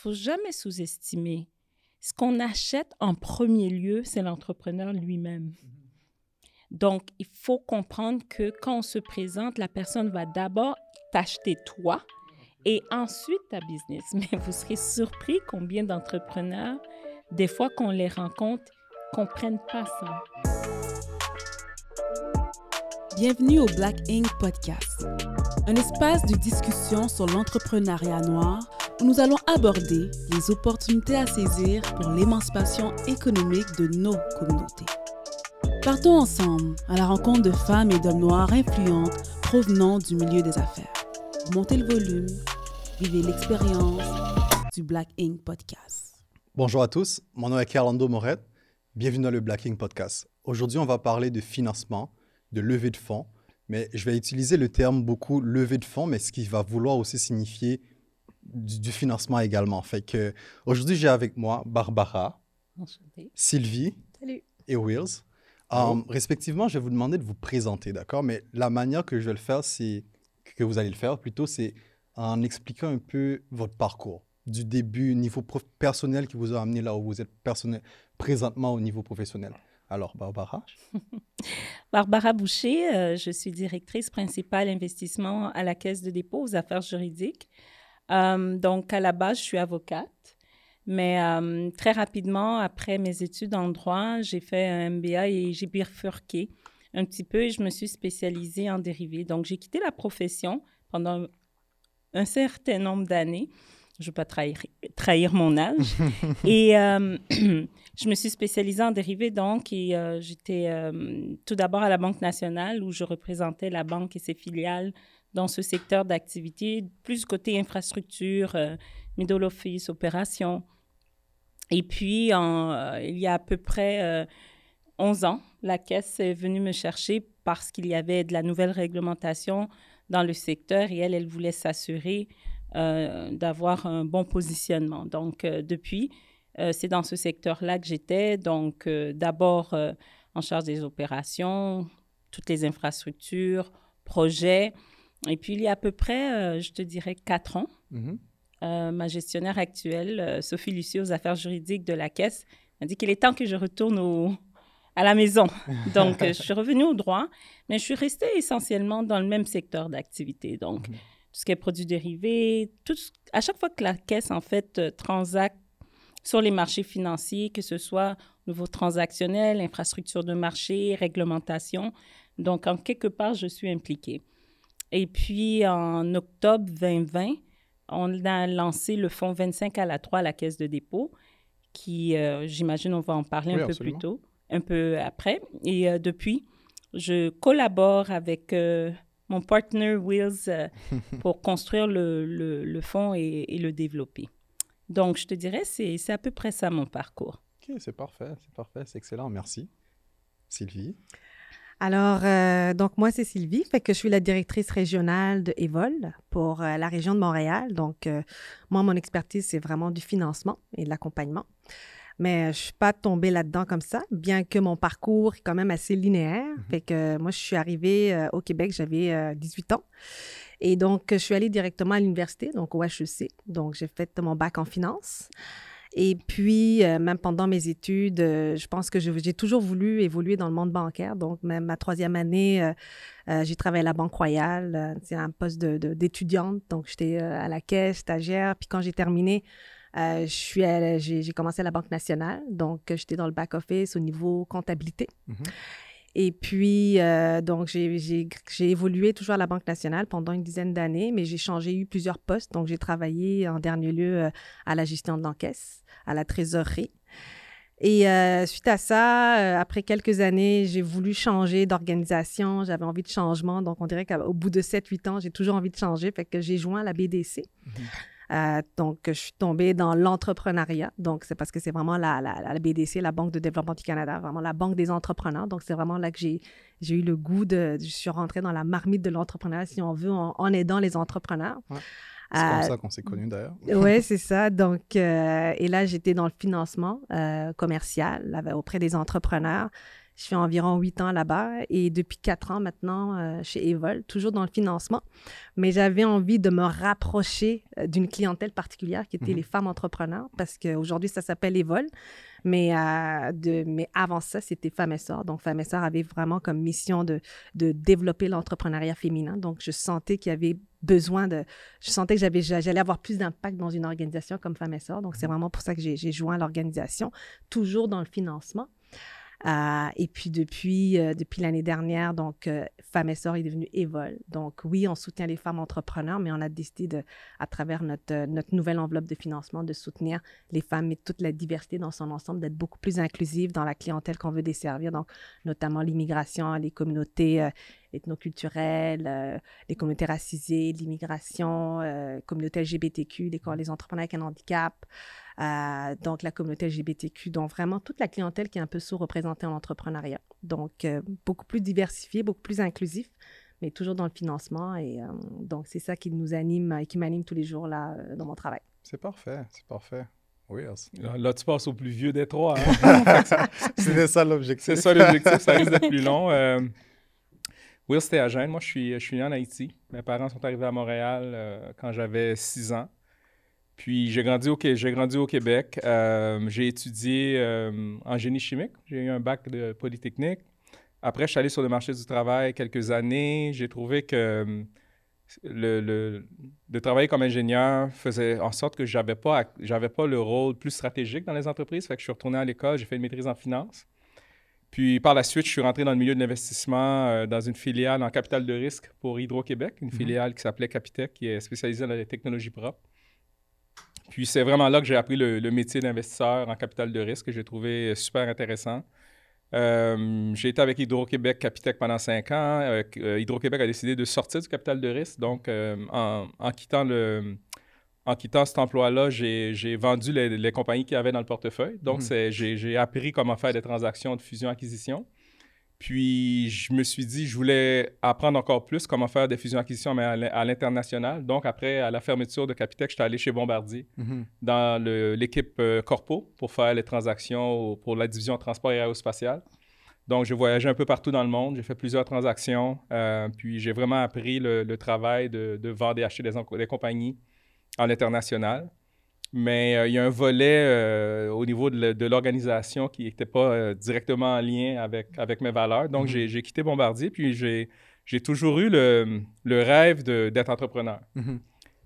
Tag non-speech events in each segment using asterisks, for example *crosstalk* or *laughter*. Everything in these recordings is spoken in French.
faut jamais sous-estimer. Ce qu'on achète en premier lieu, c'est l'entrepreneur lui-même. Donc, il faut comprendre que quand on se présente, la personne va d'abord t'acheter toi et ensuite ta business. *laughs* Mais vous serez surpris combien d'entrepreneurs, des fois qu'on les rencontre, comprennent pas ça. Bienvenue au Black Ink Podcast, un espace de discussion sur l'entrepreneuriat noir où nous allons aborder les opportunités à saisir pour l'émancipation économique de nos communautés. Partons ensemble à la rencontre de femmes et d'hommes noirs influentes provenant du milieu des affaires. Montez le volume, vivez l'expérience du Black Ink Podcast. Bonjour à tous, mon nom est Carlando Moret. Bienvenue dans le Black Ink Podcast. Aujourd'hui, on va parler de financement, de levée de fonds, mais je vais utiliser le terme beaucoup levée de fonds, mais ce qui va vouloir aussi signifier du, financement également. Fait que aujourd'hui, j'ai avec moi Barbara, Sylvie et Wills. Um, respectivement, je vais vous demander de vous présenter, d'accord? Mais la manière que je vais le faire, c'est que vous allez le faire plutôt, c'est en expliquant un peu votre parcours du début, niveau personnel qui vous a amené là où vous êtes personnel, présentement au niveau professionnel. Alors, Barbara? *laughs* Barbara Boucher, euh, je suis directrice principale investissement à la Caisse de dépôt aux affaires juridiques. Euh, donc, à la base, je suis avocate. Mais euh, très rapidement, après mes études en droit, j'ai fait un MBA et j'ai bifurqué un petit peu et je me suis spécialisée en dérivés. Donc, j'ai quitté la profession pendant un certain nombre d'années. Je ne veux pas trahir, trahir mon âge. *laughs* et euh, *clears throat* je me suis spécialisée en dérivés, donc, et j'étais tout d'abord à la Banque nationale où je représentais la banque et ses filiales dans ce secteur d'activité, plus côté infrastructure, euh, middle office, opération. Et puis, euh, il y a à peu près 11 euh, ans, la Caisse est venue me chercher parce qu'il y avait de la nouvelle réglementation dans le secteur et elle, elle voulait s'assurer d'avoir un bon positionnement. Donc, depuis, c'est dans ce secteur-là que j'étais. Donc, d'abord en charge des opérations, toutes les infrastructures, projets. Et puis, il y a à peu près, euh, je te dirais, quatre ans, mm-hmm. euh, ma gestionnaire actuelle, euh, Sophie Lucie, aux affaires juridiques de la Caisse, m'a dit qu'il est temps que je retourne au, à la maison. *laughs* Donc, je suis revenue au droit, mais je suis restée essentiellement dans le même secteur d'activité. Donc, mm-hmm. tout ce qui est produits dérivés, tout, à chaque fois que la Caisse, en fait, transacte sur les marchés financiers, que ce soit au niveau transactionnel, infrastructure de marché, réglementation. Donc, en quelque part, je suis impliquée. Et puis, en octobre 2020, on a lancé le fonds 25 à la 3 à la Caisse de dépôt, qui, euh, j'imagine, on va en parler un peu plus tôt, un peu après. Et euh, depuis, je collabore avec euh, mon partner Wills *laughs* pour construire le, le, fonds et, et, le développer. Donc, je te dirais, c'est à peu près ça mon parcours. OK, c'est parfait, c'est parfait, c'est excellent. Merci. Sylvie alors, euh, donc moi, c'est Sylvie, fait que je suis la directrice régionale de Evol pour euh, la région de Montréal. Donc, euh, moi, mon expertise, c'est vraiment du financement et de l'accompagnement. Mais je ne suis pas tombée là-dedans comme ça, bien que mon parcours est quand même assez linéaire. Mm-hmm. Fait que moi, je suis arrivée au Québec, j'avais 18 ans. Et donc, je suis allée directement à l'université, donc au HEC. Donc, j'ai fait mon bac en finance. Et puis, euh, même pendant mes études, euh, je pense que j'ai toujours voulu évoluer dans le monde bancaire. Donc, même ma troisième année, euh, j'ai travaillé à la Banque Royale, c'est un poste d'étudiante. donc, j'étais à la caisse, stagiaire. Puis quand j'ai terminé, j'ai commencé à la Banque nationale. Donc, j'étais dans le back-office au niveau comptabilité. Mm-hmm. Et puis, euh, donc, j'ai évolué toujours à la Banque nationale pendant une dizaine d'années, mais j'ai changé, eu plusieurs postes. Donc, j'ai travaillé en dernier lieu euh, à la gestion de l'encaisse, à la trésorerie. Et euh, suite à ça, après quelques années, j'ai voulu changer d'organisation. J'avais envie de changement. Donc, on dirait qu'au bout de 7-8 ans, j'ai toujours envie de changer. Fait que j'ai joint la BDC. Mm-hmm. Euh, donc, je suis tombée dans l'entrepreneuriat. Donc, c'est parce que c'est vraiment la, la, BDC, la Banque de développement du Canada, vraiment la banque des entrepreneurs. Donc, c'est vraiment là que j'ai, j'ai eu le goût de. Je suis rentrée dans la marmite de l'entrepreneuriat, si on veut, en, aidant les entrepreneurs. C'est comme euh, ça qu'on s'est connus d'ailleurs. oui, *laughs* c'est ça. Donc, euh, et là, j'étais dans le financement commercial auprès des entrepreneurs. Je fais environ huit ans là-bas et depuis quatre ans maintenant euh, chez Evol, toujours dans le financement. Mais j'avais envie de me rapprocher euh, d'une clientèle particulière qui était Mhm. les femmes entrepreneurs parce qu'aujourd'hui, ça s'appelle Evol. Mais, euh, de, mais avant ça, c'était Femmes et Sœurs. Donc, Femmes et Sœurs avait vraiment comme mission de, de développer l'entrepreneuriat féminin. Donc, je sentais qu'il y avait besoin de... Je sentais que j'avais, j'allais avoir plus d'impact dans une organisation comme Femmes et Sœurs. Donc, c'est vraiment pour ça que j'ai, j'ai joint l'organisation, toujours dans le financement. Euh, et puis depuis, euh, depuis l'année dernière, donc euh, Femmes Sœurs est devenu Evol. Donc oui, on soutient les femmes entrepreneurs, mais on a décidé de, à travers notre, euh, notre nouvelle enveloppe de financement, de soutenir les femmes et toute la diversité dans son ensemble, d'être beaucoup plus inclusive dans la clientèle qu'on veut desservir, donc notamment l'immigration, les communautés euh, ethnoculturelles, euh, les communautés racisées, l'immigration, euh, communauté LGBTQ, les, les entrepreneurs avec un handicap, euh, donc la communauté LGBTQ, donc vraiment toute la clientèle qui est un peu sous-représentée en entrepreneuriat. Donc euh, beaucoup plus diversifié, beaucoup plus inclusif, mais toujours dans le financement. Et euh, donc c'est ça qui nous anime et qui m'anime tous les jours là euh, dans mon travail. C'est parfait, c'est parfait. Oui. Là, là, tu passes au plus vieux des trois. hein. *laughs* C'était ça l'objectif. C'est ça l'objectif, ça risque d'être plus long. Euh, Will, c'était à Gênes. Moi, je suis, je suis né en Haïti. Mes parents sont arrivés à Montréal euh, quand j'avais 6 ans. Puis j'ai grandi au, Qué- j'ai grandi au Québec. Euh, j'ai étudié euh, en génie chimique. J'ai eu un bac de Polytechnique. Après, je suis allé sur le marché du travail quelques années. J'ai trouvé que euh, le, le- de travailler comme ingénieur faisait en sorte que j'avais pas, j'avais pas le rôle plus stratégique dans les entreprises. Fait que je suis retourné à l'école, j'ai fait une maîtrise en finance. Puis par la suite, je suis rentré dans le milieu de l'investissement euh, dans une filiale en capital de risque pour Hydro-Québec, une filiale qui s'appelait Capitec, qui est spécialisée dans les technologies propres. Puis c'est vraiment là que j'ai appris le, le métier d'investisseur en capital de risque que j'ai trouvé super intéressant. Euh, j'ai été avec Hydro-Québec Capitec pendant cinq ans. Euh, euh, Hydro-Québec a décidé de sortir du capital de risque. Donc, euh, en, en quittant le, en quittant cet emploi-là, j'ai vendu les, les compagnies qu'il y avait dans le portefeuille. Donc, j'ai j'ai appris comment faire des transactions de fusion-acquisition. Puis, je me suis dit, je voulais apprendre encore plus comment faire des fusions-acquisitions, mais à l'in- à l'international. Donc, après, à la fermeture de Capitec, j'étais allé chez Bombardier Mhm. dans l'équipe euh, Corpo pour faire les transactions pour la division transport et aérospatial. Donc, j'ai voyagé un peu partout dans le monde. J'ai fait plusieurs transactions. euh, puis, j'ai vraiment appris le, le travail de, de vendre et acheter des, des compagnies en international. Mais euh, il y a un volet euh, au niveau de l'organisation qui n'était pas euh, directement en lien avec, avec mes valeurs. Donc, Mhm. j'ai- j'ai quitté Bombardier. Puis, j'ai toujours eu le, le rêve d'être entrepreneur. Mhm.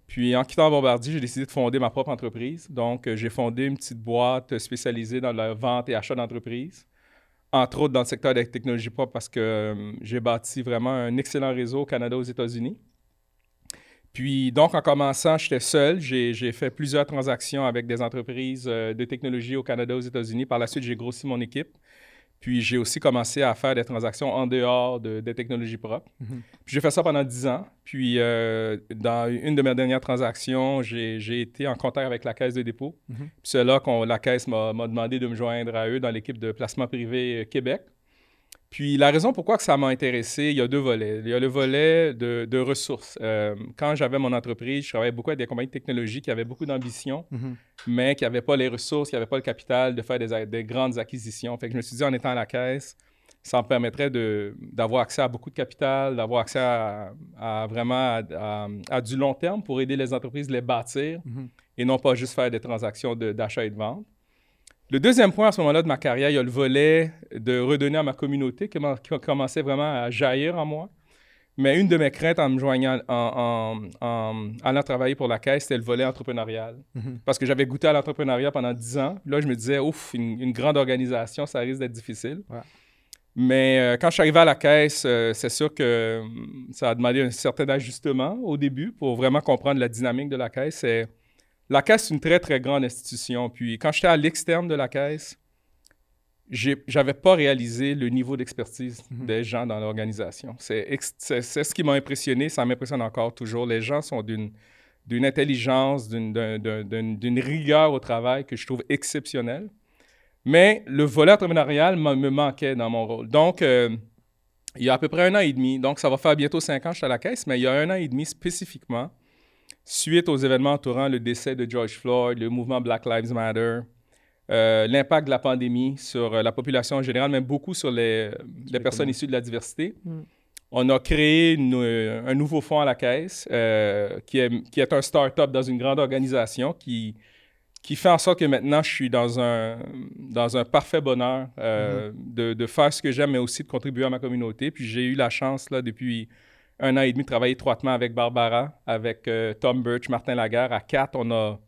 Puis en quittant Bombardier, j'ai décidé de fonder ma propre entreprise. Donc, j'ai fondé une petite boîte spécialisée dans la vente et achat d'entreprises, entre autres dans le secteur des technologies propres parce que j'ai bâti vraiment un excellent réseau au Canada, aux États-Unis. Puis donc, en commençant, j'étais seul. J'ai fait plusieurs transactions avec des entreprises euh, de technologie au Canada, aux États-Unis. Par la suite, j'ai grossi mon équipe. Puis j'ai aussi commencé à faire des transactions en dehors de- des technologies propres. Mhm. Puis j'ai fait ça pendant 10 ans. Puis euh, dans une de mes dernières transactions, j'ai été en contact avec la Caisse de dépôt. Mhm. Puis c'est là que la Caisse m'a m'a demandé de me joindre à eux dans l'équipe de placement privé euh, Québec. Puis la raison pourquoi que ça m'a intéressé, il y a deux volets. Il y a le volet de, de ressources. Euh, quand j'avais mon entreprise, je travaillais beaucoup avec des compagnies de technologie qui avaient beaucoup d'ambition, Mhm. mais qui n'avaient pas les ressources, qui n'avaient pas le capital de faire des, grandes acquisitions. Fait que je me suis dit, en étant à la caisse, ça me permettrait d'avoir accès à beaucoup de capital, d'avoir accès à, à vraiment à, du long terme pour aider les entreprises à les bâtir Mhm. et non pas juste faire des transactions de- d'achat et de vente. Le deuxième point à ce moment-là de ma carrière, il y a le volet de redonner à ma communauté qui, qui a commencé vraiment à jaillir en moi. Mais une de mes craintes en me joignant, en, en- en allant travailler pour la caisse, c'était le volet entrepreneurial. Mhm. Parce que j'avais goûté à l'entrepreneuriat pendant 10 ans. Là, je me disais, ouf, une, une grande organisation, ça risque d'être difficile. Ouais. Mais euh, quand je suis arrivé à la caisse, euh, c'est sûr que hum, ça a demandé un certain ajustement au début pour vraiment comprendre la dynamique de la caisse. La caisse, c'est une très, très grande institution. Puis quand j'étais à l'externe de la caisse, j'avais pas réalisé le niveau d'expertise Mhm. des gens dans l'organisation. C'est ce qui m'a impressionné, ça m'impressionne encore toujours. Les gens sont d'une intelligence, d'une- d'un- d'un- d'une d'une rigueur au travail que je trouve exceptionnelle. Mais le volet entrepreneurial me me manquait dans mon rôle. Donc, euh, il y a à peu près un an et demi, donc ça va faire bientôt cinq ans que je suis à la caisse, mais il y a un an et demi spécifiquement, suite aux événements entourant le décès de George Floyd, le mouvement Black Lives Matter, euh, l'impact de la pandémie sur euh, la population en général, mais beaucoup sur les, les personnes issues de la diversité. Mm. On a créé une- euh, un nouveau fonds à la caisse euh, qui, est, qui est un start-up dans une grande organisation qui, qui fait en sorte que maintenant je suis dans un, dans un parfait bonheur euh, de, de faire ce que j'aime, mais aussi de contribuer à ma communauté. Puis j'ai eu la chance, là, depuis un an et demi, de travailler étroitement avec Barbara, avec euh, Tom Birch, Martin Laguerre. À quatre, on a,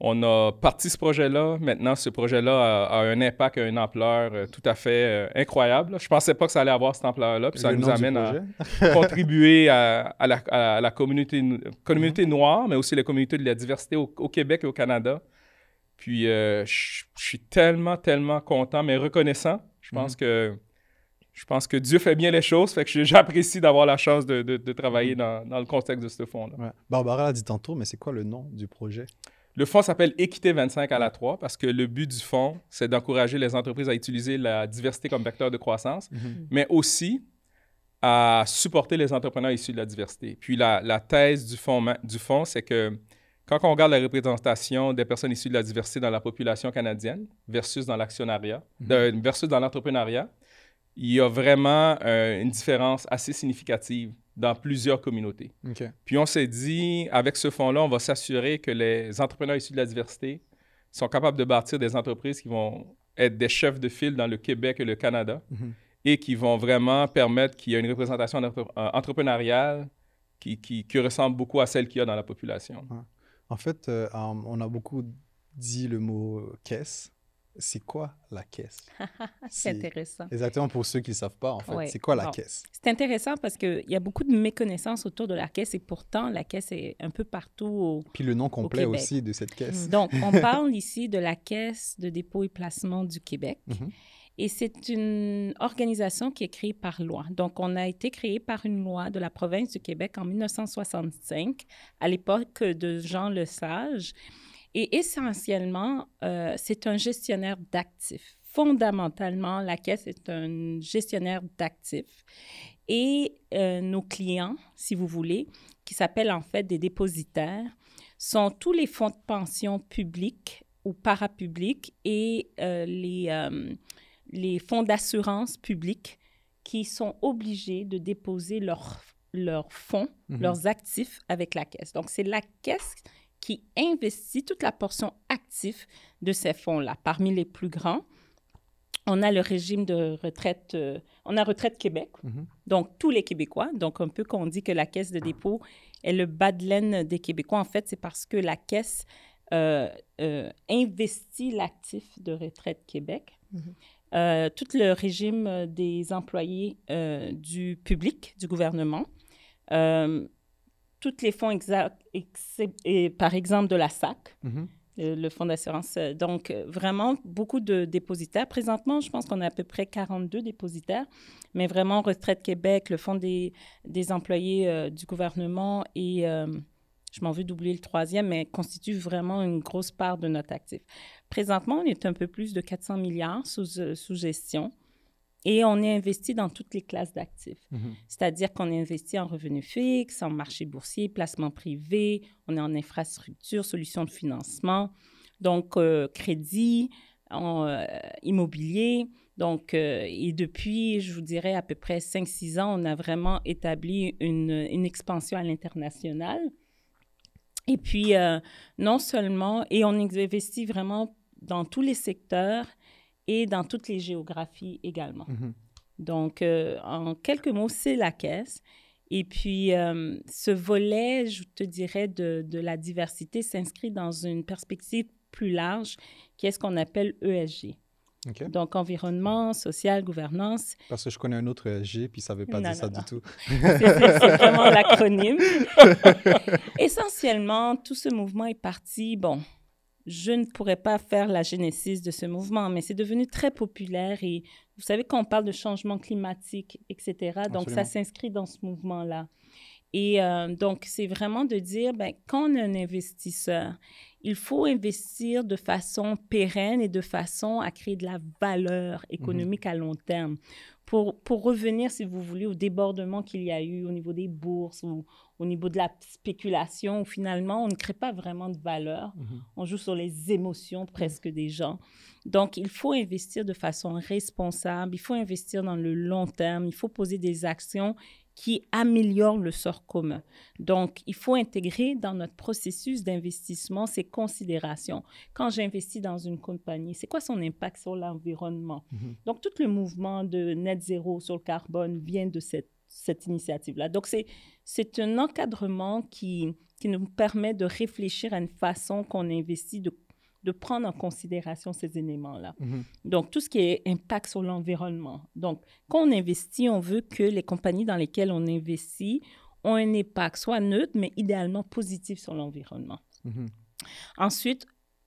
on a parti ce projet-là. Maintenant, ce projet-là a, a un impact, une ampleur euh, tout à fait euh, incroyable. Je pensais pas que ça allait avoir cette ampleur-là. Puis ça nous amène à *laughs* contribuer à, à la, à la communauté, communauté noire, mais aussi la communauté de la diversité au, au Québec et au Canada. Puis je je suis tellement, tellement content, mais reconnaissant. Je pense que je pense que Dieu fait bien les choses, fait que *laughs* j'apprécie d'avoir la chance de, de- de travailler dans, dans le contexte de ce fonds-là. Ouais. Barbara l'a dit tantôt, mais c'est quoi le nom du projet? Le fonds s'appelle Équité 25 à la 3 parce que le but du fonds, c'est d'encourager les entreprises à utiliser la diversité comme vecteur de croissance, mais aussi à supporter les entrepreneurs issus de la diversité. Puis la, la thèse du fonds, du fonds, c'est que quand on regarde la représentation des personnes issues de la diversité dans la population canadienne versus dans l'actionnariat, de- versus dans l'entrepreneuriat, il y a vraiment euh, une différence assez significative dans plusieurs communautés. Puis on s'est dit, avec ce fonds-là, on va s'assurer que les entrepreneurs issus de la diversité sont capables de bâtir des entreprises qui vont être des chefs de file dans le Québec et le Canada Mhm. et qui vont vraiment permettre qu'il y ait une représentation euh, entrepreneuriale qui, qui, qui ressemble beaucoup à celle qu'il y a dans la population. En fait, euh, on a beaucoup dit le mot caisse. C'est quoi la caisse? *laughs* C'est intéressant. Exactement pour ceux qui ne savent pas, en fait. Ouais. C'est quoi la Bon. caisse? C'est intéressant parce qu'il y a beaucoup de méconnaissances autour de la caisse et pourtant, la caisse est un peu partout. au- Puis le nom complet aussi de cette caisse. Donc, on *laughs* parle ici de la Caisse de dépôt et placement du Québec. Mhm. Et c'est une organisation qui est créée par loi. Donc, on a été créé par une loi de la province du Québec en 1965, à l'époque de Jean Lesage. Et essentiellement, euh, c'est un gestionnaire d'actifs. Fondamentalement, la Caisse est un gestionnaire d'actifs. Et euh, nos clients, si vous voulez, qui s'appellent en fait des dépositaires, sont tous les fonds de pension publics ou parapublics et euh, les, les fonds d'assurance publics qui sont obligés de déposer leurs leurs fonds, Mhm. leurs actifs avec la caisse. Donc, c'est la caisse qui investit toute la portion active de ces fonds-là. Parmi les plus grands, on a le régime de retraite, euh, on a Retraite Québec, Mhm. donc tous les Québécois. Donc, un peu qu'on dit que la caisse de dépôt est le bas de laine des Québécois. En fait, c'est parce que la caisse euh, euh, investit l'actif de Retraite Québec. Mhm. Tout le régime des employés du public, du gouvernement, tous les fonds, et, par exemple, de la SAC, Mhm. le fonds d'assurance. Euh, Donc, euh, vraiment, beaucoup de dépositaires. Présentement, je pense qu'on a à peu près 42 dépositaires, mais vraiment, Retraite Québec, le fonds des, des employés euh, du gouvernement et, je m'en veux d'oublier le troisième, mais constitue vraiment une grosse part de notre actif. Présentement, on est un peu plus de 400 milliards sous, sous gestion. Et on est investi dans toutes les classes d'actifs. Mhm. C'est-à-dire qu'on est investi en revenus fixes, en marché boursier, placement privé, on est en infrastructure, solutions de financement, donc euh, crédit, en, euh, immobilier. Donc, euh, et depuis, je vous dirais, à peu près 5-6 ans, on a vraiment établi une, une expansion à l'international. Et puis, non seulement, et on investit vraiment dans tous les secteurs et dans toutes les géographies également. Mhm. Donc, euh, en quelques mots, c'est la caisse. Et puis, euh, ce volet, je te dirais, de, de la diversité s'inscrit dans une perspective plus large, qui est ce qu'on appelle ESG. Donc, environnement, social, gouvernance. Parce que je connais un autre SG, puis ça ne veut pas Non, dire non, ça non. du tout. *laughs* C'est vraiment l'acronyme. *laughs* Essentiellement, tout ce mouvement est parti, bon, je ne pourrais pas faire la génésis de ce mouvement, mais c'est devenu très populaire et vous savez qu'on parle de changement climatique, etc. Donc, ça s'inscrit dans ce mouvement-là. Et euh, donc, c'est vraiment de dire, ben, quand on est un investisseur, il faut investir de façon pérenne et de façon à créer de la valeur économique à long terme. Pour, pour revenir, si vous voulez, au débordement qu'il y a eu au niveau des bourses ou au niveau de la spéculation, où finalement, on ne crée pas vraiment de valeur. Mhm. On joue sur les émotions presque des gens. Donc, il faut investir de façon responsable, il faut investir dans le long terme, il faut poser des actions qui améliorent le sort commun. Donc, il faut intégrer dans notre processus d'investissement ces considérations. Quand j'investis dans une compagnie, c'est quoi son impact sur l'environnement? Mhm. Donc, tout le mouvement de net zéro sur le carbone vient de cette, cette initiative-là. Donc, c'est, c'est un encadrement qui, qui nous permet de réfléchir à une façon qu'on investit, de, de prendre en considération ces éléments-là. Mhm. Donc, tout ce qui est impact sur l'environnement. Donc, quand on investit, on veut que les compagnies dans lesquelles on investit ont un impact soit neutre, mais idéalement positif sur l'environnement. Mhm. Ensuite,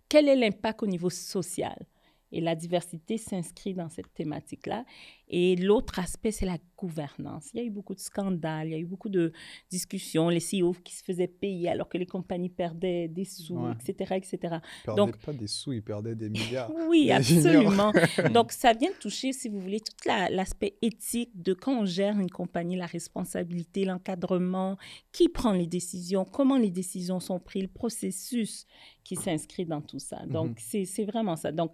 quel est l'impact au niveau social? Et la diversité s'inscrit dans cette thématique-là. Et l'autre aspect, c'est la gouvernance. Il y a eu beaucoup de scandales, il y a eu beaucoup de discussions, les CEO qui se faisaient payer alors que les compagnies perdaient des sous, Ouais. etc., etc. Ils perdaient Donc- pas des sous, ils perdaient des milliards. *laughs* Oui, absolument. *laughs* Donc, ça vient toucher, si vous voulez, tout la- l'aspect éthique de quand on gère une compagnie, la responsabilité, l'encadrement, qui prend les décisions, comment les décisions sont prises, le processus qui s'inscrit dans tout ça. Donc, Mhm. c'est c'est vraiment ça. Donc,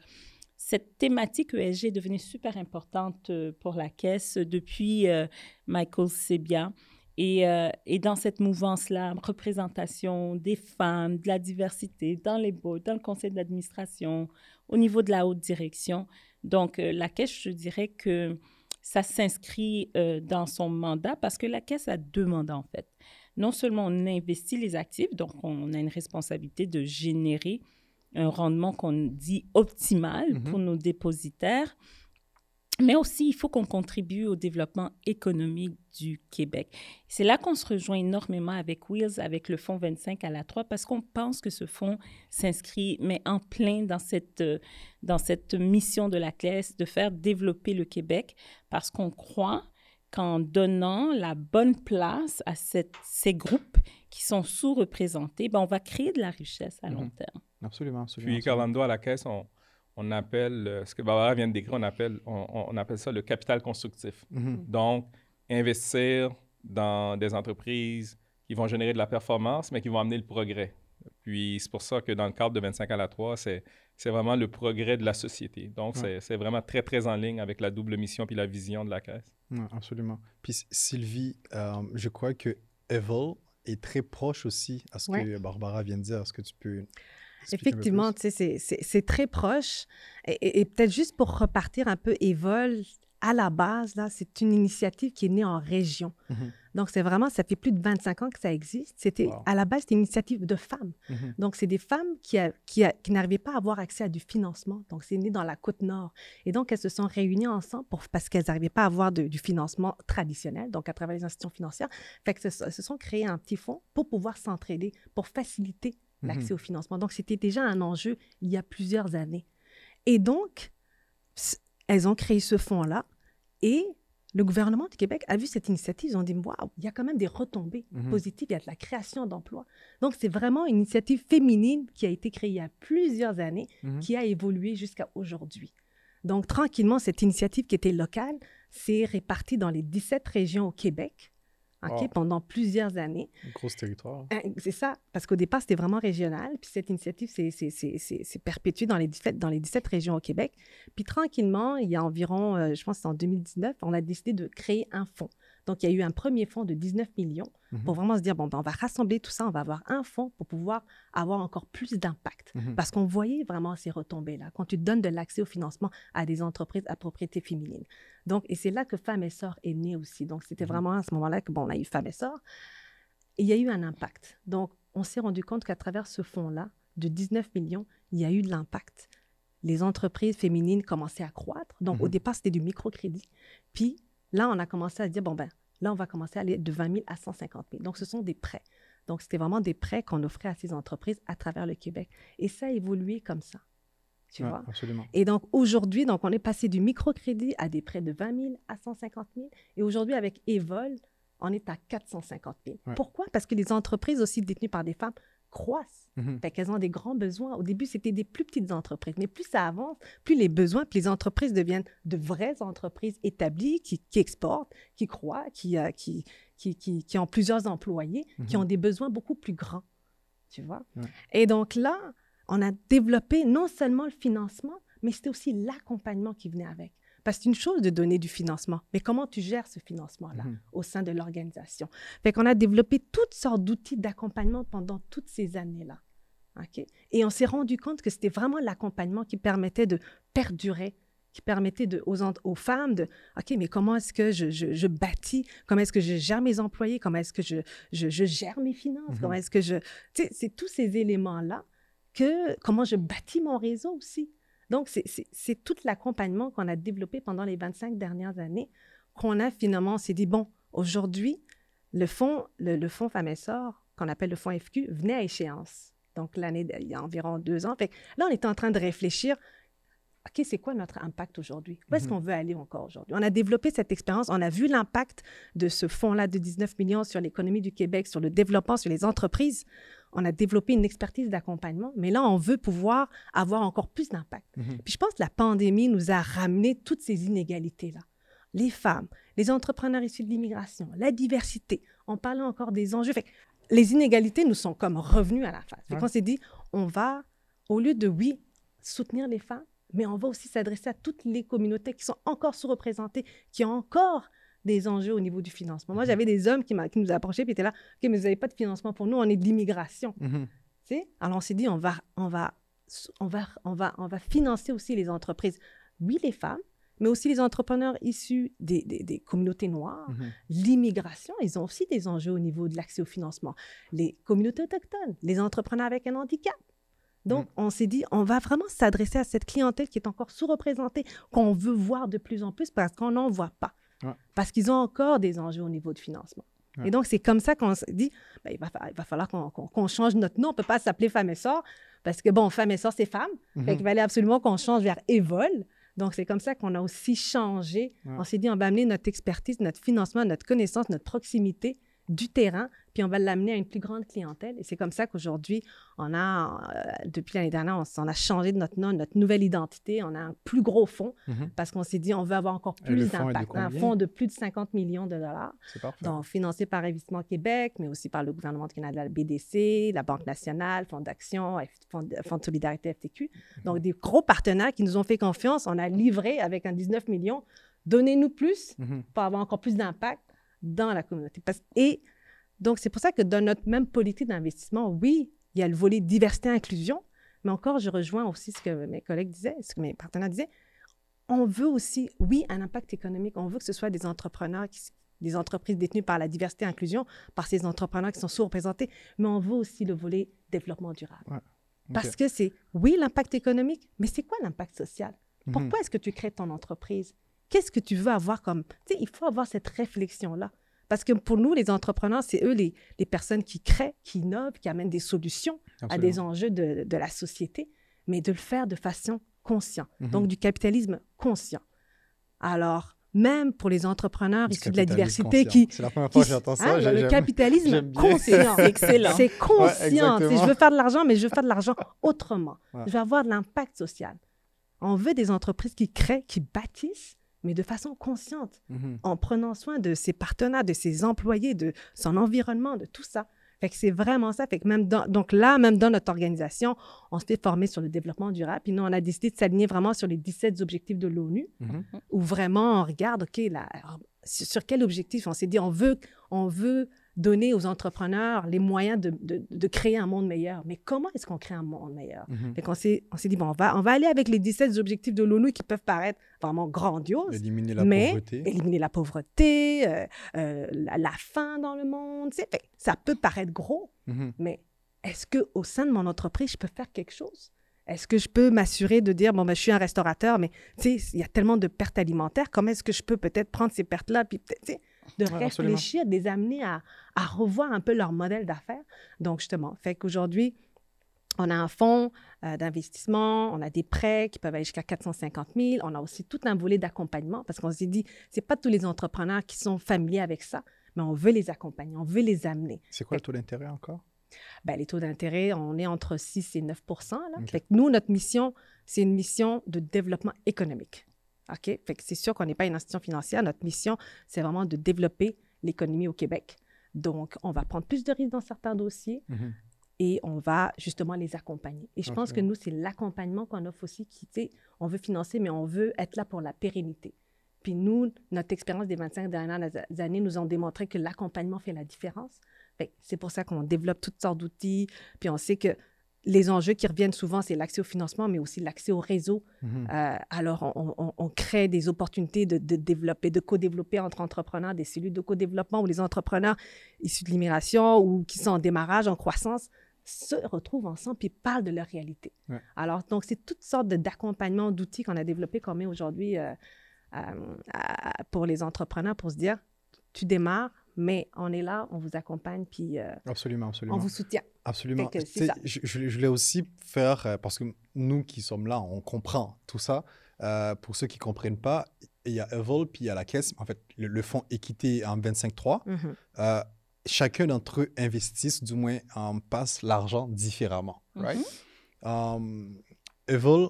cette thématique ESG est devenue super importante euh, pour la Caisse depuis euh, Michael Sebia. Et, euh, et dans cette mouvance-là, représentation des femmes, de la diversité dans les boards, dans le conseil d'administration, au niveau de la haute direction. Donc, la Caisse, je dirais que ça s'inscrit dans son mandat parce que la Caisse a deux mandats, en fait. Non seulement on investit les actifs, donc on a une responsabilité de générer un rendement qu'on dit optimal Mhm. pour nos dépositaires, mais aussi il faut qu'on contribue au développement économique du Québec. C'est là qu'on se rejoint énormément avec Wheels, avec le fonds 25 à la 3, parce qu'on pense que ce fonds s'inscrit, mais en plein dans cette, euh, dans cette mission de la classe de faire développer le Québec, parce qu'on croit qu'en donnant la bonne place à cette- ces groupes qui sont sous-représentés, ben on va créer de la richesse à long Mhm. terme. Absolument, absolument. Puis, absolument. Carlando, à la caisse, on, on appelle, euh, ce que Barbara vient de décrire, on appelle, on, appelle ça le capital constructif. Mhm. Donc, investir dans des entreprises qui vont générer de la performance, mais qui vont amener le progrès. Puis, c'est pour ça que dans le cadre de 25 à la 3, c'est, c'est vraiment le progrès de la société. Donc, Ouais. c'est, c'est vraiment très, très en ligne avec la double mission puis la vision de la caisse. Ouais, absolument. Puis Sylvie, euh, je crois que Evel est très proche aussi à ce Ouais. que Barbara vient de dire. Est-ce que tu peux Effectivement, tu sais, c'est- c'est c'est très proche. Et, et- et peut-être juste pour repartir un peu, Evol, à la base, là, c'est une initiative qui est née en région. Mhm. Donc, c'est vraiment, ça fait plus de 25 ans que ça existe. C'était, Wow. à la base, c'était une initiative de femmes. Mhm. Donc, c'est des femmes qui, a- qui, a- qui n'arrivaient pas à avoir accès à du financement. Donc, c'est né dans la côte nord. Et donc, elles se sont réunies ensemble pour, parce qu'elles n'arrivaient pas à avoir de- du financement traditionnel, donc à travers les institutions financières. Fait que se, se sont créés un petit fonds pour pouvoir s'entraider, pour faciliter l'accès au financement. Donc, c'était déjà un enjeu il y a plusieurs années. Et donc, elles ont créé ce fonds-là et le gouvernement du Québec a vu cette initiative. Ils ont dit, waouh, il y a quand même des retombées Mhm. positives, il y a de la création d'emplois. Donc, c'est vraiment une initiative féminine qui a été créée il y a plusieurs années, Mhm. qui a évolué jusqu'à aujourd'hui. Donc, tranquillement, cette initiative qui était locale s'est répartie dans les 17 régions au Québec ok, Wow. pendant plusieurs années. Gros territoire. Euh, C'est ça, parce qu'au départ, c'était vraiment régional. Puis cette initiative s'est- perpétuée dans les, 17, dans les 17 régions au Québec. Puis tranquillement, il y a environ, euh, je pense que c'est en 2019, on a décidé de créer un fonds. Donc, il y a eu un premier fonds de 19 millions Mhm. pour vraiment se dire, bon, ben, on va rassembler tout ça, on va avoir un fonds pour pouvoir avoir encore plus d'impact. Mhm. Parce qu'on voyait vraiment ces retombées-là, quand tu donnes de l'accès au financement à des entreprises à propriété féminine. Donc, et c'est là que Femmes et Sœurs est né aussi. Donc, c'était Mhm. vraiment à ce moment-là que, bon, on a eu Femmes et Sœurs. Et il y a eu un impact. Donc, on s'est rendu compte qu'à travers ce fonds-là, de 19 millions, il y a eu de l'impact. Les entreprises féminines commençaient à croître. Donc, au départ, c'était du microcrédit. Puis, là, on a commencé à dire, bon, ben, là, on va commencer à aller de 20 000 à 150 000. Donc, ce sont des prêts. Donc, c'était vraiment des prêts qu'on offrait à ces entreprises à travers le Québec. Et ça a évolué comme ça. Tu Ouais, vois? absolument. Et donc, aujourd'hui, donc, on est passé du microcrédit à des prêts de 20 000 à 150 000. Et aujourd'hui, avec Evol, on est à 450 000. Ouais. Pourquoi? Parce que les entreprises aussi détenues par des femmes croissent. Mhm. Fait qu'elles ont des grands besoins. Au début, c'était des plus petites entreprises. Mais plus ça avance, plus les besoins, puis les entreprises deviennent de vraies entreprises établies qui, qui exportent, qui croient, qui, euh, qui, qui, qui, qui ont plusieurs employés, qui Mhm. ont des besoins beaucoup plus grands. Tu vois? Et donc là, on a développé non seulement le financement, mais c'était aussi l'accompagnement qui venait avec. Parce que c'est une chose de donner du financement, mais comment tu gères ce financement-là Mhm. au sein de l'organisation? Fait qu'on a développé toutes sortes d'outils d'accompagnement pendant toutes ces années-là. OK? Et on s'est rendu compte que c'était vraiment l'accompagnement qui permettait de perdurer, qui permettait de, aux, femmes de, OK, mais comment est-ce que je, je- je bâtis, comment est-ce que je gère mes employés, comment est-ce que je, gère mes finances, Mhm. comment est-ce que je... Tu sais, c'est tous ces éléments-là que, comment je bâtis mon réseau aussi. Donc, c'est- tout l'accompagnement qu'on a développé pendant les 25 dernières années qu'on a finalement, on s'est dit, bon, aujourd'hui, le fonds, le, le fonds Femmes et Sœurs, qu'on appelle le fonds FQ, venait à échéance. Donc, l'année, il y a environ deux ans. Fait là, on est en train de réfléchir, OK, c'est quoi notre impact aujourd'hui? Où est-ce Mhm. qu'on veut aller encore aujourd'hui? On a développé cette expérience, on a vu l'impact de ce fonds-là de 19 millions sur l'économie du Québec, sur le développement, sur les entreprises. On a développé une expertise d'accompagnement, mais là, on veut pouvoir avoir encore plus d'impact. Mhm. Puis je pense que la pandémie nous a ramené toutes ces inégalités-là. Les femmes, les entrepreneurs issus de l'immigration, la diversité. On parlait encore des enjeux. Fait les inégalités nous sont comme revenues à la face. Fait Ouais. qu'on s'est dit, on va, au lieu de, oui, soutenir les femmes, mais on va aussi s'adresser à toutes les communautés qui sont encore sous-représentées, qui ont encore des enjeux au niveau du financement. Moi, j'avais des hommes qui, qui nous approchaient et étaient là, OK, mais vous n'avez pas de financement pour nous, on est de l'immigration. Mhm. Alors, on s'est dit, on va, on, va, on, va, on, va, on va financer aussi les entreprises. Oui, les femmes, mais aussi les entrepreneurs issus des, des- des communautés noires. Mhm. L'immigration, ils ont aussi des enjeux au niveau de l'accès au financement. Les communautés autochtones, les entrepreneurs avec un handicap. Donc, Mm. on s'est dit, on va vraiment s'adresser à cette clientèle qui est encore sous-représentée, qu'on veut voir de plus en plus parce qu'on n'en voit pas. Ouais. Parce qu'ils ont encore des enjeux au niveau de financement. Ouais. Et donc, c'est comme ça qu'on s'est dit, ben, il, va, fa- il va falloir qu'on change notre nom. On ne peut pas s'appeler Femme et Sœur parce que, bon, Femme et Sœur, c'est femme. Fait qu'il fallait absolument qu'on change vers Evol. Donc, c'est comme ça qu'on a aussi changé. Ouais. On s'est dit, on va amener notre expertise, notre financement, notre connaissance, notre proximité du terrain, puis on va l'amener à une plus grande clientèle. Et c'est comme ça qu'aujourd'hui, on a, euh, depuis l'année dernière, on, a changé de notre nom, notre nouvelle identité. On a un plus gros fonds Mhm. parce qu'on s'est dit, on veut avoir encore plus d'impact. Un fonds de plus de 50 millions de dollars. Donc, financé par Investissement Québec, mais aussi par le gouvernement du Canada, la BDC, la Banque nationale, Fonds d'action, Fonds de, Fonds de solidarité FTQ. Donc, des gros partenaires qui nous ont fait confiance. On a livré avec un 19 millions. Donnez-nous plus Mhm. pour avoir encore plus d'impact dans la communauté. Et donc, c'est pour ça que dans notre même politique d'investissement, oui, il y a le volet diversité-inclusion, mais encore, je rejoins aussi ce que mes collègues disaient, ce que mes partenaires disaient. On veut aussi, oui, un impact économique. On veut que ce soit des entrepreneurs, qui, des entreprises détenues par la diversité-inclusion, par ces entrepreneurs qui sont sous-représentés, mais on veut aussi le volet développement durable. Parce que c'est, oui, l'impact économique, mais c'est quoi l'impact social? Mhm. Pourquoi est-ce que tu crées ton entreprise? Qu'est-ce que tu veux avoir comme... Tu sais, il faut avoir cette réflexion-là. Parce que pour nous, les entrepreneurs, c'est eux les, les personnes qui créent, qui innovent, qui amènent des solutions à des enjeux de, de la société, mais de le faire de façon consciente. Mhm. Donc, du capitalisme conscient. Alors, même pour les entrepreneurs issus de la diversité conscient. qui... C'est la première qui fois que j'entends ça. hein, le capitalisme *laughs* conscient. C'est excellent. C'est conscient. Je veux faire de l'argent, mais je veux faire de l'argent autrement. Ouais. Je veux avoir de l'impact social. On veut des entreprises qui créent, qui bâtissent, mais de façon consciente, Mhm. en prenant soin de ses partenaires, de ses employés, de son environnement, de tout ça. Fait que c'est vraiment ça. Fait que même dans- donc là, même dans notre organisation, on se fait former sur le développement durable. Puis nous, on a décidé de s'aligner vraiment sur les 17 objectifs de l'ONU, Mhm. où vraiment on regarde, OK, là, sur quel objectif? On s'est dit, on veut, on veut donner aux entrepreneurs les moyens de, de- de créer un monde meilleur. Mais comment est-ce qu'on crée un monde meilleur? Fait qu'on s'est, on s'est dit, bon, on va, on va aller avec les 17 objectifs de l'ONU qui peuvent paraître vraiment grandioses, Éliminer la mais pauvreté. éliminer la pauvreté, euh, euh, la, la faim dans le monde. sais. Fait ça peut paraître gros, Mhm. mais est-ce qu'au sein de mon entreprise, je peux faire quelque chose? Est-ce que je peux m'assurer de dire, bon, ben, je suis un restaurateur, mais il y a tellement de pertes alimentaires, comment est-ce que je peux peut-être prendre ces pertes-là, puis de Ouais, absolument. réfléchir, de les amener à, à revoir un peu leur modèle d'affaires? Donc, justement, fait qu'aujourd'hui, on a un fonds euh, d'investissement, on a des prêts qui peuvent aller jusqu'à 450 000. On a aussi tout un volet d'accompagnement parce qu'on s'est dit, c'est pas tous les entrepreneurs qui sont familiers avec ça, mais on veut les accompagner, on veut les amener. C'est quoi le taux d'intérêt encore? Ben, les taux d'intérêt, on est entre 6 et 9 là. Fait que nous, notre mission, c'est une mission de développement économique. OK? Fait que c'est sûr qu'on n'est pas une institution financière. Notre mission, c'est vraiment de développer l'économie au Québec. Donc, on va prendre plus de risques dans certains dossiers Mhm. et on va justement les accompagner. Et je pense que nous, c'est l'accompagnement qu'on offre aussi qui, tu sais, on veut financer, mais on veut être là pour la pérennité. Puis nous, notre expérience des 25 dernières années nous ont démontré que l'accompagnement fait la différence. Fait que C'est pour ça qu'on développe toutes sortes d'outils. Puis on sait que les enjeux qui reviennent souvent, c'est l'accès au financement, mais aussi l'accès au réseau. Mhm. Euh, alors, on, on- on crée des opportunités de, de développer, de co-développer entre entrepreneurs, des cellules de co-développement où les entrepreneurs issus de l'immigration ou qui sont en démarrage, en croissance, se retrouvent ensemble puis parlent de leur réalité. Ouais. Alors, donc, c'est toutes sortes d'accompagnements, d'outils qu'on a développés, qu'on met aujourd'hui euh, euh, pour les entrepreneurs pour se dire, tu démarres, mais on est là, on vous accompagne, puis euh, Absolument, on vous soutient. Absolument. Que ça. Je, voulais aussi faire, euh, parce que nous qui sommes là, on comprend tout ça. Euh, pour ceux qui ne comprennent pas, il y a Evol, puis il y a la caisse, en fait, le, le fonds équité en 25.3. Mhm. Euh, chacun d'entre eux investissent, du moins, passe l'argent différemment. Right? Um, Evol,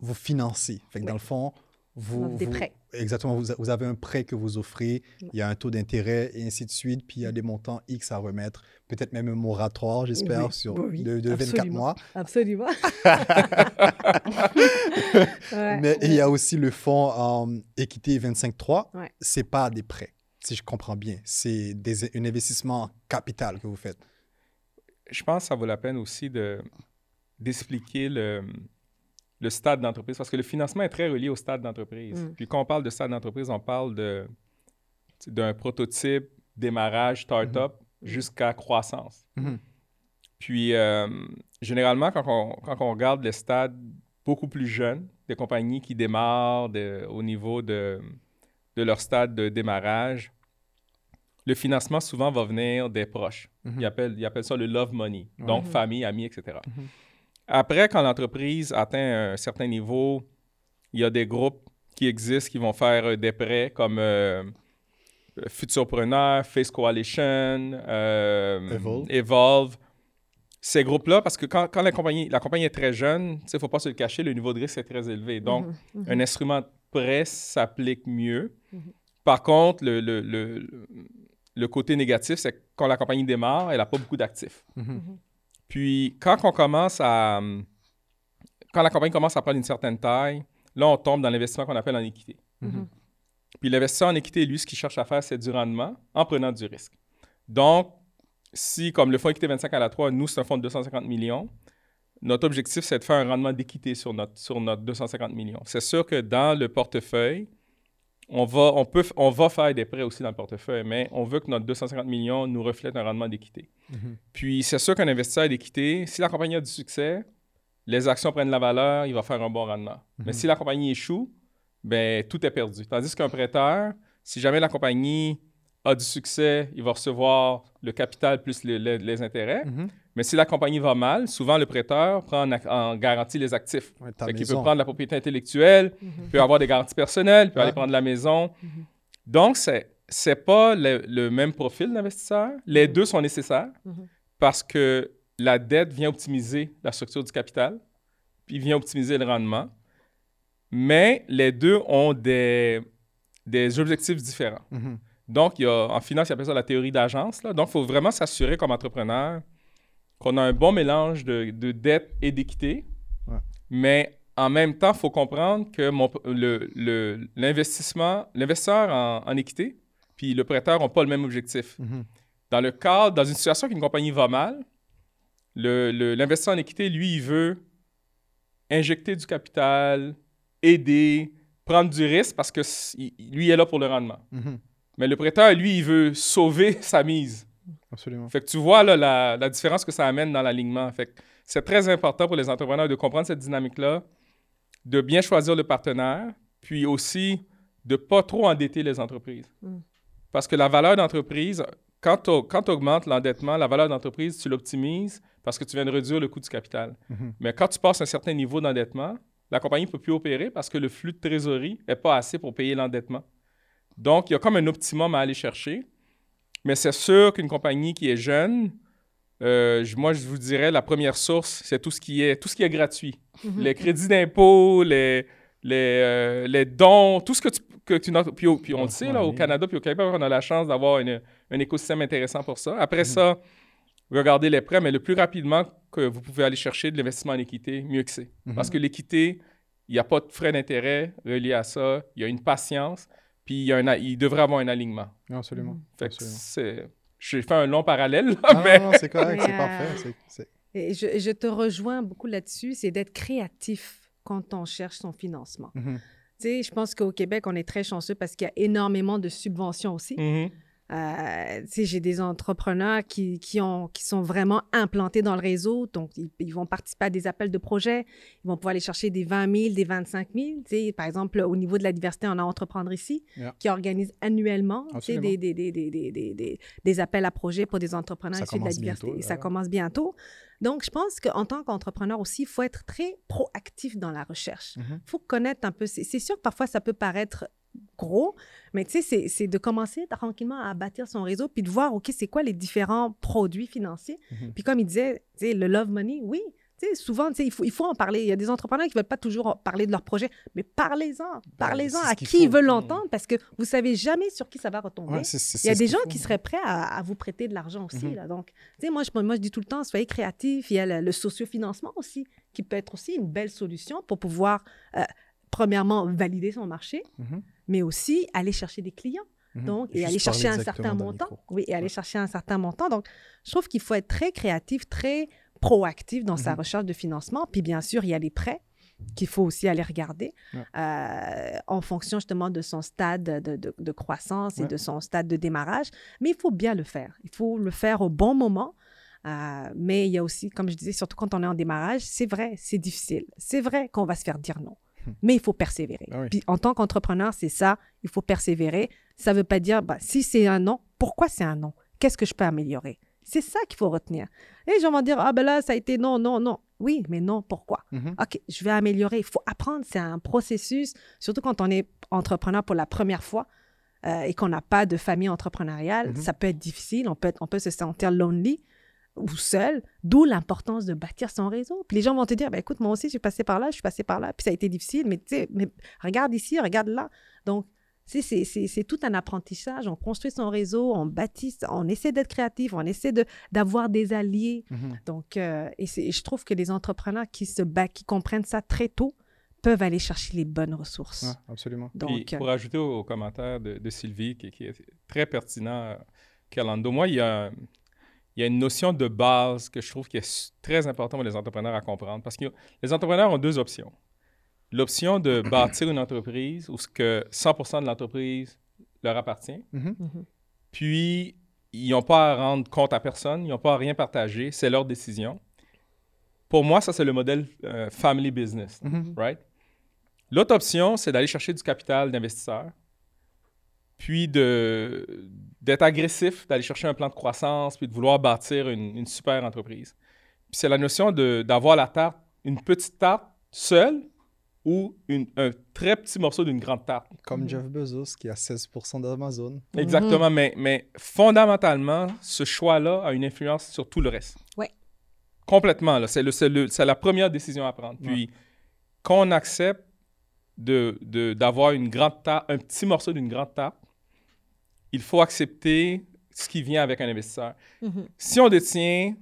vous financez. Fait que dans le fond, vous. On offre des vous- prêts. Exactement. Vous, avez un prêt que vous offrez, il y a un taux d'intérêt et ainsi de suite, puis il y a des montants X à remettre, peut-être même un moratoire, j'espère, Oui, sur oui, de, de 24 absolument. mois. Absolument. *laughs* Ouais. Mais il y a aussi le fonds euh, équité 25.3. Ouais. C'est pas des prêts, si je comprends bien. C'est des- un investissement en capital que vous faites. Je pense que ça vaut la peine aussi de, d'expliquer le, le stade d'entreprise parce que le financement est très relié au stade d'entreprise. Mm. Puis quand on parle de stade d'entreprise, on parle de, d'un prototype, démarrage, start-up jusqu'à croissance. Mhm. Puis euh, généralement, quand on, quand on regarde les stades beaucoup plus jeunes, des compagnies qui démarrent de- au niveau de, de leur stade de démarrage, le financement souvent va venir des proches. Mhm. Ils, appellent, ils appellent ça le love money, donc famille, amis, etc. Après, quand l'entreprise atteint un certain niveau, il y a des groupes qui existent qui vont faire euh, des prêts comme euh, Futurpreneur, Face Coalition, euh, Evolve. Evolve. Ces groupes-là, parce que quand, quand la, compagnie, la compagnie est très jeune, il ne faut pas se le cacher, le niveau de risque est très élevé. Donc, Mhm, mhm. un instrument de prêt s'applique mieux. Mhm. Par contre, le, le- le- le côté négatif, c'est que quand la compagnie démarre, elle n'a pas beaucoup d'actifs. Puis, quand on commence à... Quand la compagnie commence à prendre une certaine taille, là, on tombe dans l'investissement qu'on appelle en équité. Mhm. Puis l'investisseur en équité, lui, ce qu'il cherche à faire, c'est du rendement en prenant du risque. Donc, si, comme le fonds équité 25 à la 3, nous, c'est un fonds de 250 millions, notre objectif, c'est de faire un rendement d'équité sur notre, sur notre 250 millions. C'est sûr que dans le portefeuille, on va, on, peut, on va faire des prêts aussi dans le portefeuille, mais on veut que notre 250 millions nous reflète un rendement d'équité. Mhm. Puis c'est sûr qu'un investisseur d'équité, si la compagnie a du succès, les actions prennent la valeur, il va faire un bon rendement. Mais si la compagnie échoue, ben tout est perdu. Tandis qu'un prêteur, si jamais la compagnie a du succès, il va recevoir le capital plus le- le- les intérêts. Mhm. Mais si la compagnie va mal, souvent le prêteur prend en, garantie les actifs. Ouais, qu'il peut prendre la propriété intellectuelle, Mhm. peut avoir des garanties personnelles, peut Ouais. aller prendre la maison. Mhm. Donc, c'est c'est pas le, le même profil d'investisseur. Les Mhm. deux sont nécessaires parce que la dette vient optimiser la structure du capital, puis vient optimiser le rendement. Mais les deux ont des, des objectifs différents. Donc, il y a, en finance, il appelle ça la théorie d'agence. Donc, il faut vraiment s'assurer comme entrepreneur qu'on a un bon mélange de, de dette et d'équité. Ouais. Mais en même temps, il faut comprendre que mon, le, le- l'investissement, l'investisseur en, en équité puis le prêteur n'ont pas le même objectif. Mhm. Dans le cadre, dans une situation qu'une compagnie va mal, le- le- l'investisseur en équité, lui, il veut injecter du capital, aider, prendre du risque parce que lui il est là pour le rendement. Mhm. Mais le prêteur, lui, il veut sauver *laughs* sa mise. Absolument. Fait que tu vois là, la, la différence que ça amène dans l'alignement. Fait que c'est très important pour les entrepreneurs de comprendre cette dynamique-là, de bien choisir le partenaire, puis aussi de pas trop endetter les entreprises. Mm. Parce que la valeur d'entreprise, quand tu augmentes l'endettement, la valeur d'entreprise, tu l'optimises parce que tu viens de réduire le coût du capital. Mhm. Mais quand tu passes un certain niveau d'endettement, la compagnie ne peut plus opérer parce que le flux de trésorerie n'est pas assez pour payer l'endettement. Donc, il y a comme un optimum à aller chercher. Mais c'est sûr qu'une compagnie qui est jeune, euh, moi, je vous dirais, la première source, c'est tout ce qui est, tout ce qui est gratuit. Mhm. Les crédits d'impôt, les, les, euh, les dons, tout ce que tu... Que tu puis, au- puis on le sait, là, au. Canada puis au Québec, on a la chance d'avoir un écosystème intéressant pour ça. Après Mhm. ça, regardez les prêts, mais le plus rapidement que vous pouvez aller chercher de l'investissement en équité, mieux que c'est. Mhm. Parce que l'équité, il n'y a pas de frais d'intérêt reliés à ça. Il y a une patience, puis il, y a un il devrait avoir un alignement. Absolument. Fait que absolument. c'est... J'ai fait un long parallèle, là, *laughs* Ah, mais... non, non, c'est correct, c'est *laughs* euh, parfait. c'est- c'est- Et je, je te rejoins beaucoup là-dessus, c'est d'être créatif quand on cherche son financement. Mhm. Tu sais, je pense qu'au Québec, on est très chanceux parce qu'il y a énormément de subventions aussi. Mhm. Euh, j'ai des entrepreneurs qui, qui, ont, qui sont vraiment implantés dans le réseau, donc ils, ils vont participer à des appels de projets, ils vont pouvoir aller chercher des 20 000, des 25 000. Tu sais, par exemple, au niveau de la diversité, on a Entreprendre ici, Yeah. qui organise annuellement des, des, des, des, des, des, des- des appels à projets pour des entrepreneurs issus de la diversité. bientôt, Et ça commence bientôt. Donc, je pense qu'en tant qu'entrepreneur aussi, il faut être très proactif dans la recherche. Il Mhm. faut connaître un peu. C'est sûr que parfois, ça peut paraître gros, mais tu sais, c'est- de commencer tranquillement à bâtir son réseau, puis de voir, OK, c'est quoi les différents produits financiers. Mhm. Puis comme il disait, tu sais, le love money, oui, tu sais, souvent, tu sais, il faut, il faut en parler. Il y a des entrepreneurs qui ne veulent pas toujours parler de leur projet, mais parlez-en, parlez-en Ben, ce à qui ils veulent l'entendre, parce que vous savez jamais sur qui ça va retomber. Ouais, Il y a des gens qui seraient prêts à, à vous prêter de l'argent aussi. Mhm. là. Donc, tu sais, moi je, moi, je dis tout le temps, soyez créatifs. Il y a le, le sociofinancement aussi, qui peut être aussi une belle solution pour pouvoir, euh, premièrement, valider son marché, Mhm. Mais aussi aller chercher des clients. Mhm. Donc, et aller chercher un certain montant. Oui, et aller Ouais. chercher un certain montant. Donc, je trouve qu'il faut être très créatif, très proactif dans sa Mhm. recherche de financement. Puis, bien sûr, il y a les prêts qu'il faut aussi aller regarder Ouais. euh, en fonction justement de son stade de, de- de croissance et de son stade de démarrage. Mais il faut bien le faire. Il faut le faire au bon moment. Euh, mais il y a aussi, comme je disais, surtout quand on est en démarrage, c'est vrai, c'est difficile. C'est vrai qu'on va se faire dire non. *laughs* Mais il faut persévérer. Ah oui. Puis en tant qu'entrepreneur, c'est ça, il faut persévérer. Ça ne veut pas dire, bah, si c'est un non, pourquoi c'est un non? Qu'est-ce que je peux améliorer? C'est ça qu'il faut retenir. Et les gens vont dire, ah ben là, ça a été non, non, non. Oui, mais non, pourquoi? Mhm. OK, je vais améliorer. Il faut apprendre. C'est un processus, surtout quand on est entrepreneur pour la première fois euh, et qu'on n'a pas de famille entrepreneuriale. Mhm. Ça peut être difficile. On peut, être- on peut se sentir lonely ou seul, d'où l'importance de bâtir son réseau. Puis les gens vont te dire, ben, écoute, moi aussi, je suis passé par là, je suis passé par là, puis ça a été difficile, mais tu sais, mais regarde ici, regarde là. Donc, c'est- c'est c'est tout un apprentissage. On construit son réseau, on bâtit, on essaie d'être créatif, on essaie de- d'avoir des alliés. Mhm. Donc, euh, et, c'est- et je trouve que les entrepreneurs qui se battent, qui comprennent ça très tôt, peuvent aller chercher les bonnes ressources. Ouais, absolument. Puis, Donc, euh, pour ajouter au, au commentaire de, de Sylvie, qui, qui est très pertinent, euh, Calando, moi, il y, a, il y a une notion de base que je trouve qui est très importante pour les entrepreneurs à comprendre. Parce que les entrepreneurs ont deux options. L'option de *clears throat* bâtir une entreprise où ce que 100% de l'entreprise leur appartient, Mhm. mhm. puis ils n'ont pas à rendre compte à personne, ils n'ont pas à rien partager, c'est leur décision. Pour moi, ça, c'est le modèle euh, family business, Mhm. right? L'autre option, c'est d'aller chercher du capital d'investisseurs, puis de, d'être agressif, d'aller chercher un plan de croissance, puis de vouloir bâtir une, une super entreprise. Puis c'est la notion de, d'avoir la tarte, une petite tarte seule ou une- un très petit morceau d'une grande tarte. Comme Mhm. Jeff Bezos qui a 16% d'Amazon. Exactement, mais, mais fondamentalement, ce choix-là a une influence sur tout le reste. Ouais. Complètement, là. C'est, le, c'est, le- c'est la première décision à prendre. Puis, quand on accepte de, de- d'avoir une grande tarte, un petit morceau d'une grande tarte, il faut accepter ce qui vient avec un investisseur. Mhm. Si on détient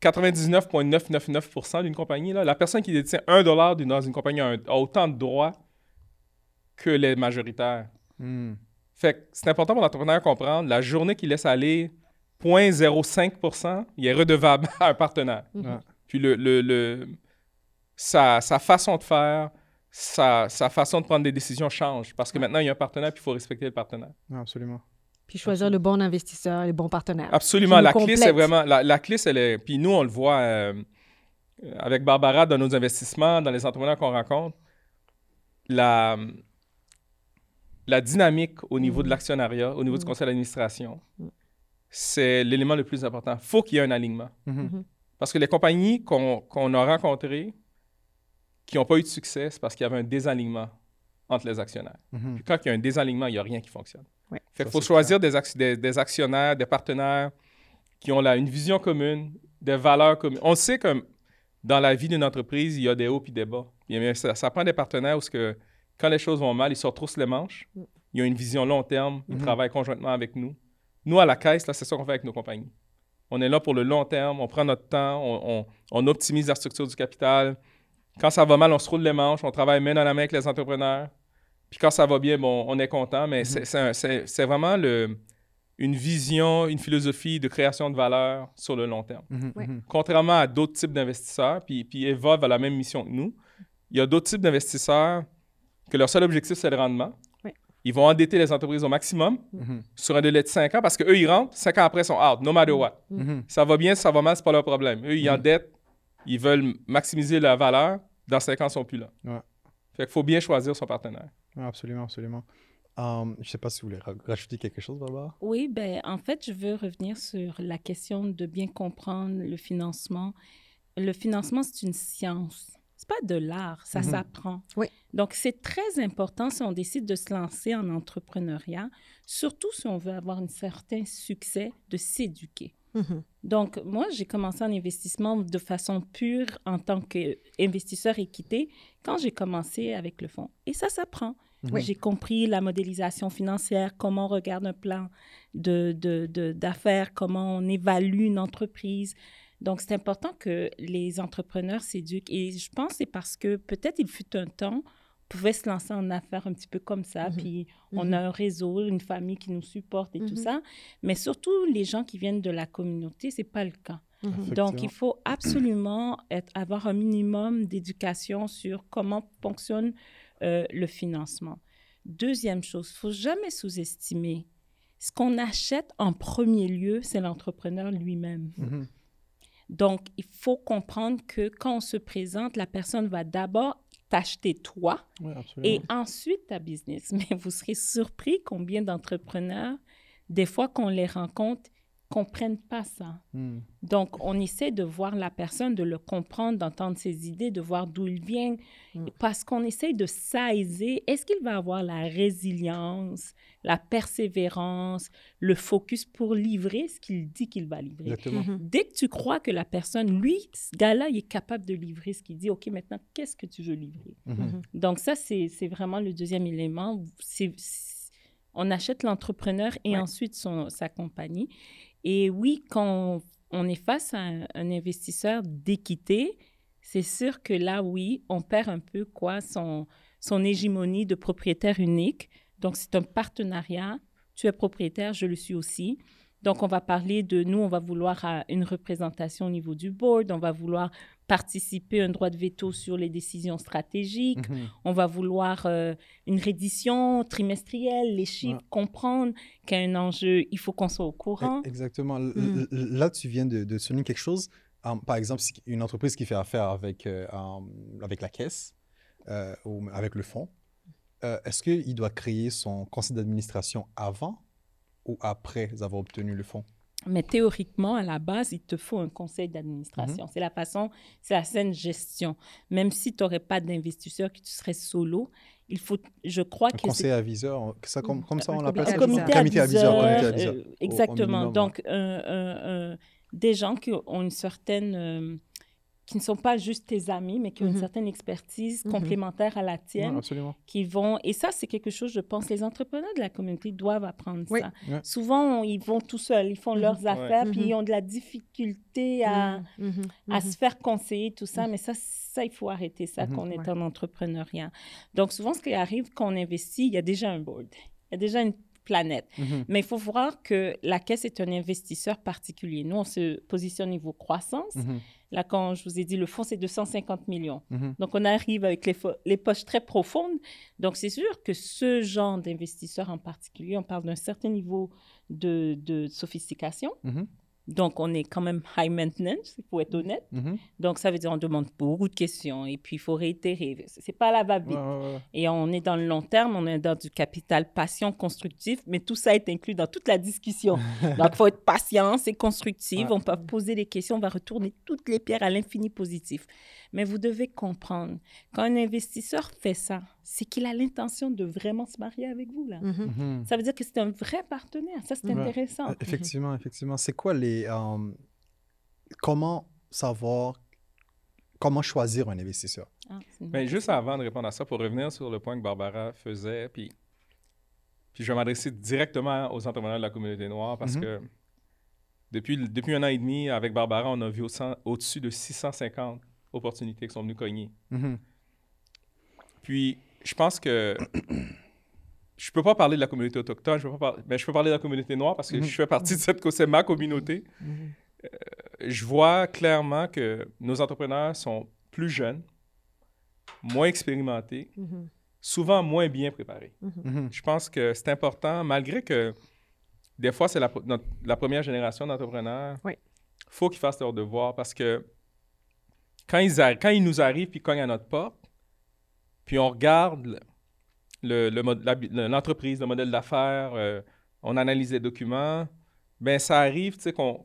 99,999% d'une compagnie, là, la personne qui détient 1 dollar d'une- dans une compagnie a, un- a autant de droits que les majoritaires. Fait que c'est important pour l'entrepreneur de comprendre, la journée qu'il laisse aller 0.05%, il est redevable *laughs* à un partenaire. Mhm. Ouais. Puis le, le- le- sa, sa façon de faire, sa, sa façon de prendre des décisions change. Parce que maintenant, il y a un partenaire, puis il faut respecter le partenaire. Absolument. Puis choisir le bon investisseur, les bons partenaires. Absolument. La clé, c'est vraiment... La, la clé, c'est... les- Puis nous, on le voit euh, avec Barbara dans nos investissements, dans les entrepreneurs qu'on rencontre. La, la dynamique au niveau de Mhm. l'actionnariat, au niveau du Mhm. conseil d'administration, Mhm. c'est l'élément le plus important. faut qu'il y ait un alignement. Mhm. Mhm. Parce que les compagnies qu'on qu'on a rencontrées qui n'ont pas eu de succès, c'est parce qu'il y avait un désalignement entre les actionnaires. Mhm. Puis quand il y a un désalignement, il n'y a rien qui fonctionne. Ouais. Fait Ça, qu'il faut choisir des, ac- des- des actionnaires, des partenaires qui ont là une vision commune, des valeurs communes. On sait que dans la vie d'une entreprise, il y a des hauts et des bas. ça, ça, prend des partenaires où que, quand les choses vont mal, ils se retroussent les manches. Mm. Ils ont une vision long terme, ils mm-hmm. travaillent conjointement avec nous. Nous, à la caisse, c'est ça qu'on fait avec nos compagnies. On est là pour le long terme, on prend notre temps, on, optimise la structure du capital. Quand ça va mal, on se roule les manches, on travaille main dans la main avec les entrepreneurs. Puis quand ça va bien, bon, on est content, mais mm-hmm. c'est vraiment le, une vision, une philosophie de création de valeur sur le long terme. Mm-hmm, mm-hmm. Contrairement à d'autres types d'investisseurs, puis, puis Evolve a la même mission que nous, il y a d'autres types d'investisseurs que leur seul objectif, c'est le rendement. Ils vont endetter les entreprises au maximum sur un délai de 5 ans parce qu'eux, ils rentrent, 5 ans après, ils sont out, no matter what. Ça va bien, ça va mal, c'est pas leur problème. Eux, ils endettent, ils veulent maximiser la valeur, dans 5 ans, ils sont plus là. Fait qu'il faut bien choisir son partenaire. absolument, absolument. Um, je ne sais pas si vous voulez rajouter quelque chose, Barbara. Oui, ben, en fait, je veux revenir sur la question de bien comprendre le financement. Le financement, c'est une science pas de l'art, ça mhm. s'apprend. Oui. Donc, c'est très important si on décide de se lancer en entrepreneuriat, surtout si on veut avoir un certain succès, de s'éduquer. Mhm. Donc, moi, j'ai commencé en investissement de façon pure en tant qu'investisseur équité quand j'ai commencé avec le fonds. Et ça s'apprend. Mhm. J'ai compris la modélisation financière, comment on regarde un plan d'affaires, de, de, comment on évalue une entreprise. Donc, c'est important que les entrepreneurs s'éduquent. Et je pense que c'est parce que peut-être il fut un temps, pouvait se lancer en affaires un petit peu comme ça, mhm. puis on a mhm. un réseau, une famille qui nous supporte et tout mhm. ça. Mais surtout, les gens qui viennent de la communauté, ce n'est pas le cas. Donc, il faut absolument être, avoir un minimum d'éducation sur comment fonctionne euh, le financement. Deuxième chose, il faut jamais sous-estimer. Ce qu'on achète en premier lieu, c'est l'entrepreneur lui-même. Donc, il faut comprendre que quand on se présente, la personne va d'abord t'acheter toi et ensuite ta business. *laughs* Mais vous serez surpris combien d'entrepreneurs, des fois qu'on les rencontre, comprennent pas ça. Hmm. Donc, on essaie de voir la personne, de le comprendre, d'entendre ses idées, de voir d'où il vient, hmm. parce qu'on essaie de saisir, est-ce qu'il va avoir la résilience, la persévérance, le focus pour livrer ce qu'il dit qu'il va livrer? Mm-hmm. Dès que tu crois que la personne, lui, ce gars-là, il est capable de livrer ce qu'il dit, OK, maintenant, qu'est-ce que tu veux livrer? Mm-hmm. Mm-hmm. Donc ça, c'est vraiment le deuxième élément. on achète l'entrepreneur et ensuite son, sa compagnie. Et oui, quand on, est face à un, investisseur d'équité, c'est sûr que là, oui, on perd un peu quoi son, son hégémonie de propriétaire unique donc, c'est un partenariat. Tu es propriétaire, je le suis aussi. Donc, on va parler de nous, on va vouloir euh, une représentation au niveau du board, on va vouloir participer, un droit de veto sur les décisions stratégiques, mhm. on va vouloir euh, une reddition trimestrielle, les chiffres, comprendre qu'il y a un enjeu, il faut qu'on soit au courant. E-, exactement. Mm. Là, tu viens de, souligner quelque chose. par exemple, une entreprise qui fait affaire avec, euh, avec la caisse ou avec le fonds, euh, est-ce qu'il doit créer son conseil d'administration avant ou après avoir obtenu le fonds? Mais théoriquement, à la base, il te faut un conseil d'administration. Mhm. C'est la façon, c'est la saine gestion. Même si tu n'aurais pas d'investisseur, que tu serais solo, il faut, je crois un que conseil aviseur, ça, comme, comme ça on l'appelle Un comité, comité aviseur. comité aviseur. Euh, exactement. Donc, des gens qui ont une certaine euh, qui ne sont pas juste tes amis, mais qui ont une mhm. certaine expertise mhm. complémentaire à la tienne, qui vont... Et ça, c'est quelque chose, je pense, les entrepreneurs de la communauté doivent apprendre ça. Souvent, ils vont tout seuls, ils font mhm. leurs affaires, puis ils ont de la difficulté à, à se faire conseiller, tout ça. Mais ça, ça, il faut arrêter ça quand on est en entrepreneuriat. Donc, souvent, ce qui arrive quand on investit, il y a déjà un board. Il y a déjà une planète. Mais il faut voir que la caisse est un investisseur particulier. Nous, on se positionne au niveau croissance. Là, quand je vous ai dit, le fonds, c'est 250 millions. Mhm. Donc, on arrive avec les, les poches très profondes. Donc, c'est sûr que ce genre d'investisseur en particulier, on parle d'un certain niveau de, de sophistication. Donc, on est quand même high maintenance, il faut être honnête. Mhm. Donc, ça veut dire on demande beaucoup de questions et puis il faut réitérer. C'est pas la va-vite. Et on est dans le long terme, on est dans du capital patient, constructif, mais tout ça est inclus dans toute la discussion. *laughs* Donc, il faut être patient, c'est constructif, on peut poser des questions, on va retourner toutes les pierres à l'infini positif. Mais vous devez comprendre, quand un investisseur fait ça, c'est qu'il a l'intention de vraiment se marier avec vous. Là. Mhm. Mhm. Ça veut dire que c'est un vrai partenaire. Ça, c'est Ouais. intéressant. Euh, Effectivement, effectivement. C'est quoi les. euh, comment savoir. Comment choisir un investisseur? Ah, Mais bonne juste question. avant de répondre à ça, pour revenir sur le point que Barbara faisait, puis, puis je vais m'adresser directement aux entrepreneurs de la communauté noire parce Mhm. que depuis, depuis un an et demi, avec Barbara, on a vu au au-dessus de 650 opportunités qui sont venues cogner. Puis, je pense que je peux pas parler de la communauté autochtone, je peux, pas par- mais je peux parler de la communauté noire parce que Mhm. je fais partie de cette, c'est ma communauté. Mhm. Euh, je vois clairement que nos entrepreneurs sont plus jeunes, moins expérimentés, Mhm. souvent moins bien préparés. Je pense que c'est important, malgré que des fois, c'est la, notre- la première génération d'entrepreneurs. Oui. faut qu'ils fassent leur devoir parce que quand ils, quand ils nous arrivent puis cognent à notre porte, puis on regarde le- le le- l'entreprise, le modèle d'affaires, euh, on analyse les documents, ben ça arrive, tu sais, qu'on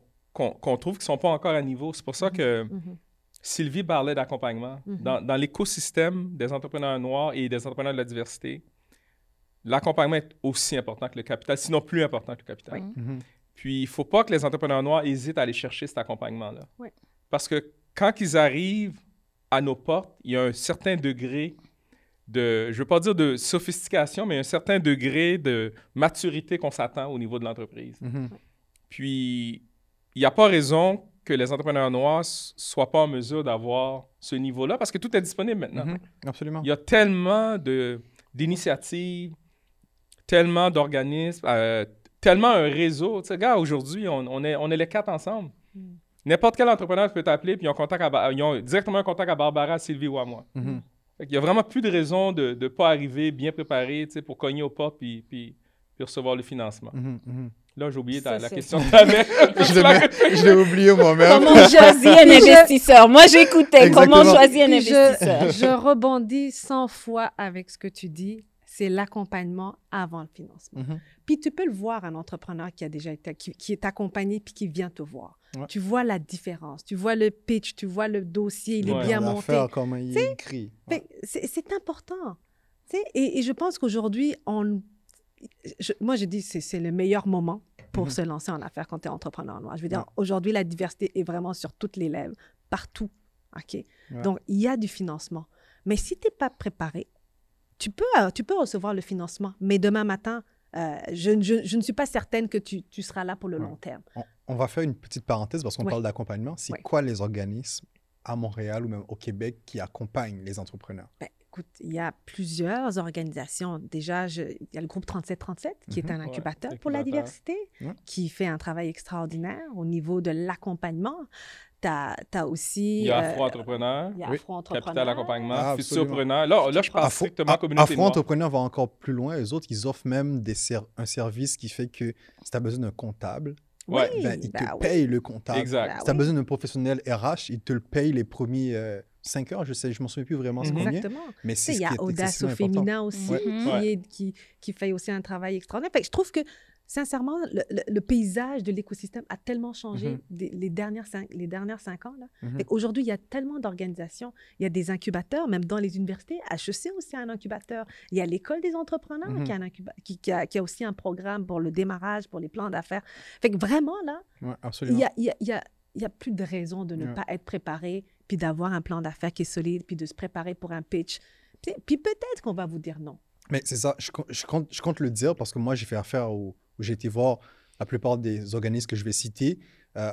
trouve qu'ils ne sont pas encore à niveau. C'est pour ça que Mhm. Sylvie parlait d'accompagnement. Mhm. Dans, dans l'écosystème des entrepreneurs noirs et des entrepreneurs de la diversité, l'accompagnement est aussi important que le capital, sinon plus important que le capital. Oui. Puis, il ne faut pas que les entrepreneurs noirs hésitent à aller chercher cet accompagnement-là. Oui. Parce que quand ils arrivent à nos portes, il y a un certain degré de, je ne veux pas dire de sophistication, mais un certain degré de maturité qu'on s'attend au niveau de l'entreprise. Mhm. Puis, il n'y a pas raison que les entrepreneurs noirs ne soient pas en mesure d'avoir ce niveau-là parce que tout est disponible maintenant. Mhm. Absolument. Il y a tellement de- d'initiatives, tellement d'organismes, euh, tellement un réseau. Tu sais, gars, aujourd'hui, on, on est, on est les quatre ensemble. Mm. N'importe quel entrepreneur peut t'appeler, puis ils ont, contact à ils ont directement un contact à Barbara, Sylvie ou à moi. Mhm. Fait qu'il y a vraiment plus de raison de ne pas arriver bien préparé tu sais, pour cogner au portes puis, puis, puis recevoir le financement. Mhm. Mhm. Là, j'ai oublié ta- Ça, la *laughs* question que tu avais. Je l'ai- oublié moi-même. Comment choisir un *laughs* investisseur? Moi, j'écoutais. Comment choisir un investisseur? je, je rebondis 100 fois avec ce que tu dis. C'est l'accompagnement avant le financement. Mhm. Puis tu peux le voir, un entrepreneur qui a déjà été, qui, qui est accompagné puis qui vient te voir. Ouais. Tu vois la différence. Tu vois le pitch, tu vois le dossier, il Ouais. est bien monté. comment il est écrit. Que C'est c'est important. Tu sais, Et, et je pense qu'aujourd'hui, on, je- moi, je dis c'est c'est le meilleur moment pour Mhm. se lancer en affaires quand tu es entrepreneur noir. Je veux dire, Ouais. aujourd'hui, la diversité est vraiment sur toutes les lèvres, partout. OK? Ouais. Donc, il y a du financement. Mais si tu n'es pas préparé, tu peux, euh, tu peux recevoir le financement, mais demain matin, euh, je, je- je ne suis pas certaine que tu, tu seras là pour le Ouais. long terme. On, on va faire une petite parenthèse parce qu'on parle d'accompagnement. C'est quoi les organismes à Montréal ou même au Québec qui accompagnent les entrepreneurs? Ben, écoute, il y a plusieurs organisations. Déjà, je- il y a le groupe 3737, qui est Mhm. un Ouais, incubateur pour la diversité, Ouais. qui fait un travail extraordinaire au niveau de l'accompagnement. Tu as, aussi... Il y a euh, Afro-entrepreneur, il y a Oui. Afro-entrepreneur. Capital Accompagnement, Ah. Futurpreneur. Là, là, je parle Afro- strictement communauté. Afro-entrepreneur va encore plus loin. Eux autres, ils offrent même des ser- un service qui fait que si tu as besoin d'un comptable, Oui, Ouais, ben, ils te ben oui. payent le comptable. Exact. Si tu as oui. besoin d'un professionnel RH, ils te le payent les premiers 5 heures. Je sais, je m'en souviens plus vraiment Mhm. combien. Exactement. Mais c'est il y a Audace au féminin aussi, qui, Ouais. est- qui, qui fait aussi un travail extraordinaire. Fait que je trouve que, sincèrement, le, le- le paysage de l'écosystème a tellement changé Mhm. des- les, dernières cinq, les dernières cinq ans. Là. Mhm. Aujourd'hui, il y a tellement d'organisations. Il y a des incubateurs, même dans les universités. HEC aussi a un incubateur. Il y a l'École des entrepreneurs Mhm. qui, a un incuba- qui, qui a, qui a aussi un programme pour le démarrage, pour les plans d'affaires. Fait que vraiment, là, Ouais, il absolument. y a, il y a- il y a- il a plus de raison de ne pas être préparé, puis d'avoir un plan d'affaires qui est solide, puis de se préparer pour un pitch. Puis, puis peut-être qu'on va vous dire non. Mais c'est ça, je, co- je compte, je compte le dire parce que moi, j'ai fait affaire au, où j'ai été voir la plupart des organismes que je vais citer. Euh,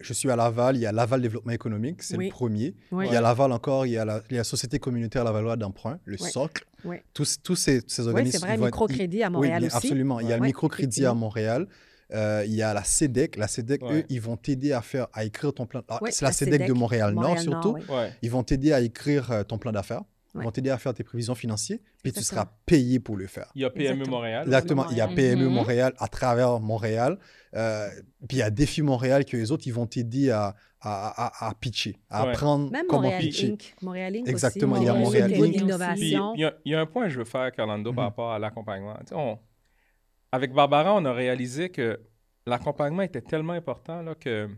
je suis à Laval, il y a Laval Développement économique, c'est Oui. le premier. Oui. Il y a Laval encore, il y a la, il y a la Société communautaire Lavallois d'emprunt, le Oui. socle. Oui. Tous, tous ces, ces Oui, organismes. c'est vrai, être- microcrédit à Oui, Montréal aussi. absolument. Il y a le Ouais, microcrédit à. Montréal. Euh, il y a la CEDEC. La CEDEC, Ouais. eux, ils vont t'aider à faire, à écrire ton plan. Ah, Oui, c'est la, CEDEC, de Montréal-Nord Montréal-Nord, surtout. oui. Ouais. Ils vont t'aider à écrire euh, ton plan d'affaires. Ils Ouais. vont t'aider à faire tes prévisions financières. Puis tu seras payé pour le faire. Il y a PME Exactement. Montréal. Exactement. Il y a. PME Mhm. Montréal à travers Montréal. Euh, puis il y a Défi Montréal que les autres, ils vont t'aider à, à, à, à pitcher, à Ouais. apprendre Même comment Montréal pitcher. Inc. Montréal Inc. Exactement, aussi, il y a Montréal Inc. Il y, a- il y a un point que je veux faire, Carlando, par Mhm. rapport à l'accompagnement. Avec Barbara, on a réalisé que l'accompagnement était tellement important là, que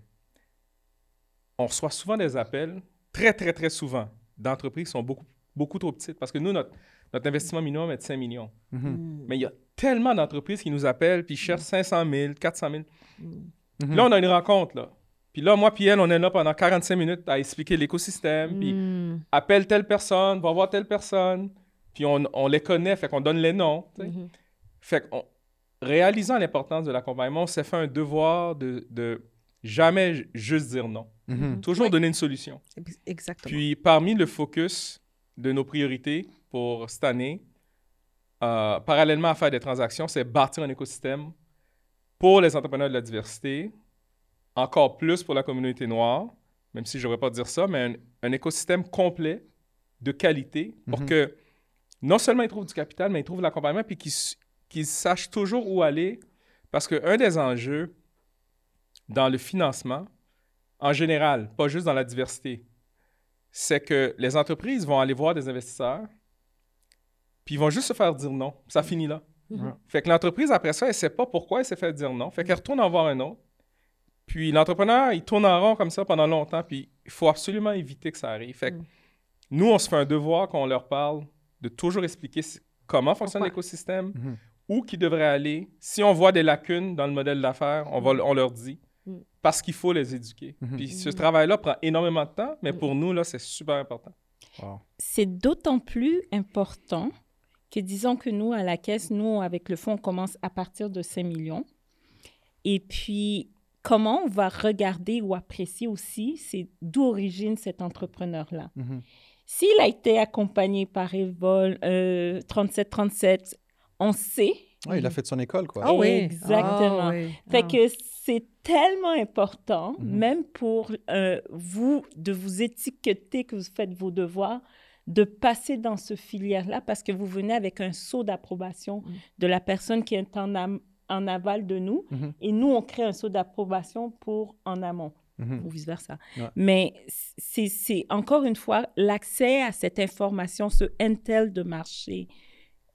on reçoit souvent des appels, très, très, très souvent, d'entreprises qui sont beaucoup, beaucoup trop petite. Parce que nous, notre, notre investissement minimum est de 5 millions. Mhm. Mm. Mais il y a tellement d'entreprises qui nous appellent puis cherchent 500 000, 400 000. Mm. Puis Là, on a une rencontre, là. Puis là, moi puis elle, on est là pendant 45 minutes à expliquer l'écosystème, puis Mm. appelle telle personne, va voir telle personne, puis on, on les connaît, fait qu'on donne les noms. Mhm. Fait qu'on, réalisant l'importance de l'accompagnement, on s'est fait un devoir de, de jamais ju- juste dire non. Mhm. Toujours Oui. donner une solution. Ex- Exactement. Puis parmi le focus de nos priorités pour cette année, euh, parallèlement à faire des transactions, c'est bâtir un écosystème pour les entrepreneurs de la diversité, encore plus pour la communauté noire, même si je ne devrais pas dire ça, mais un, un écosystème complet de qualité pour Mhm. que non seulement ils trouvent du capital, mais ils trouvent l'accompagnement puis qu'ils sachent toujours où aller. Parce qu'un des enjeux dans le financement, en général, pas juste dans la diversité, c'est que les entreprises vont aller voir des investisseurs, puis ils vont juste se faire dire non. Ça finit là. Mhm. Fait que l'entreprise, après ça, elle ne sait pas pourquoi elle s'est fait dire non. Fait qu'elle retourne en voir un autre. Puis l'entrepreneur, il tourne en rond comme ça pendant longtemps, puis il faut absolument éviter que ça arrive. Fait que Mm. nous, on se fait un devoir qu'on leur parle de toujours expliquer comment fonctionne l'écosystème, Mhm. où qui devrait aller. Si on voit des lacunes dans le modèle d'affaires, on, va, on leur dit. Parce qu'il faut les éduquer. Mhm. Puis ce Mm. travail-là prend énormément de temps, mais pour nous, là, c'est super important. Wow. C'est d'autant plus important que disons que nous, à la caisse, nous, avec le fonds, on commence à partir de 5 millions. Et puis, comment on va regarder ou apprécier aussi, c'est d'où origine cet entrepreneur-là. Mhm. S'il a été accompagné par Evol euh, 3737, on sait. Ouais, il a fait son école, quoi. Ah oui. Exactement. Ah oui. Fait Ah. que c'est tellement important, Mhm. même pour euh, vous, de vous étiqueter que vous faites vos devoirs, de passer dans ce filière-là parce que vous venez avec un saut d'approbation Mhm. de la personne qui est en, am- en aval de nous Mhm. et nous, on crée un saut d'approbation pour en amont ou vice-versa. Ouais. Mais c'est c'est encore une fois l'accès à cette information, ce intel de marché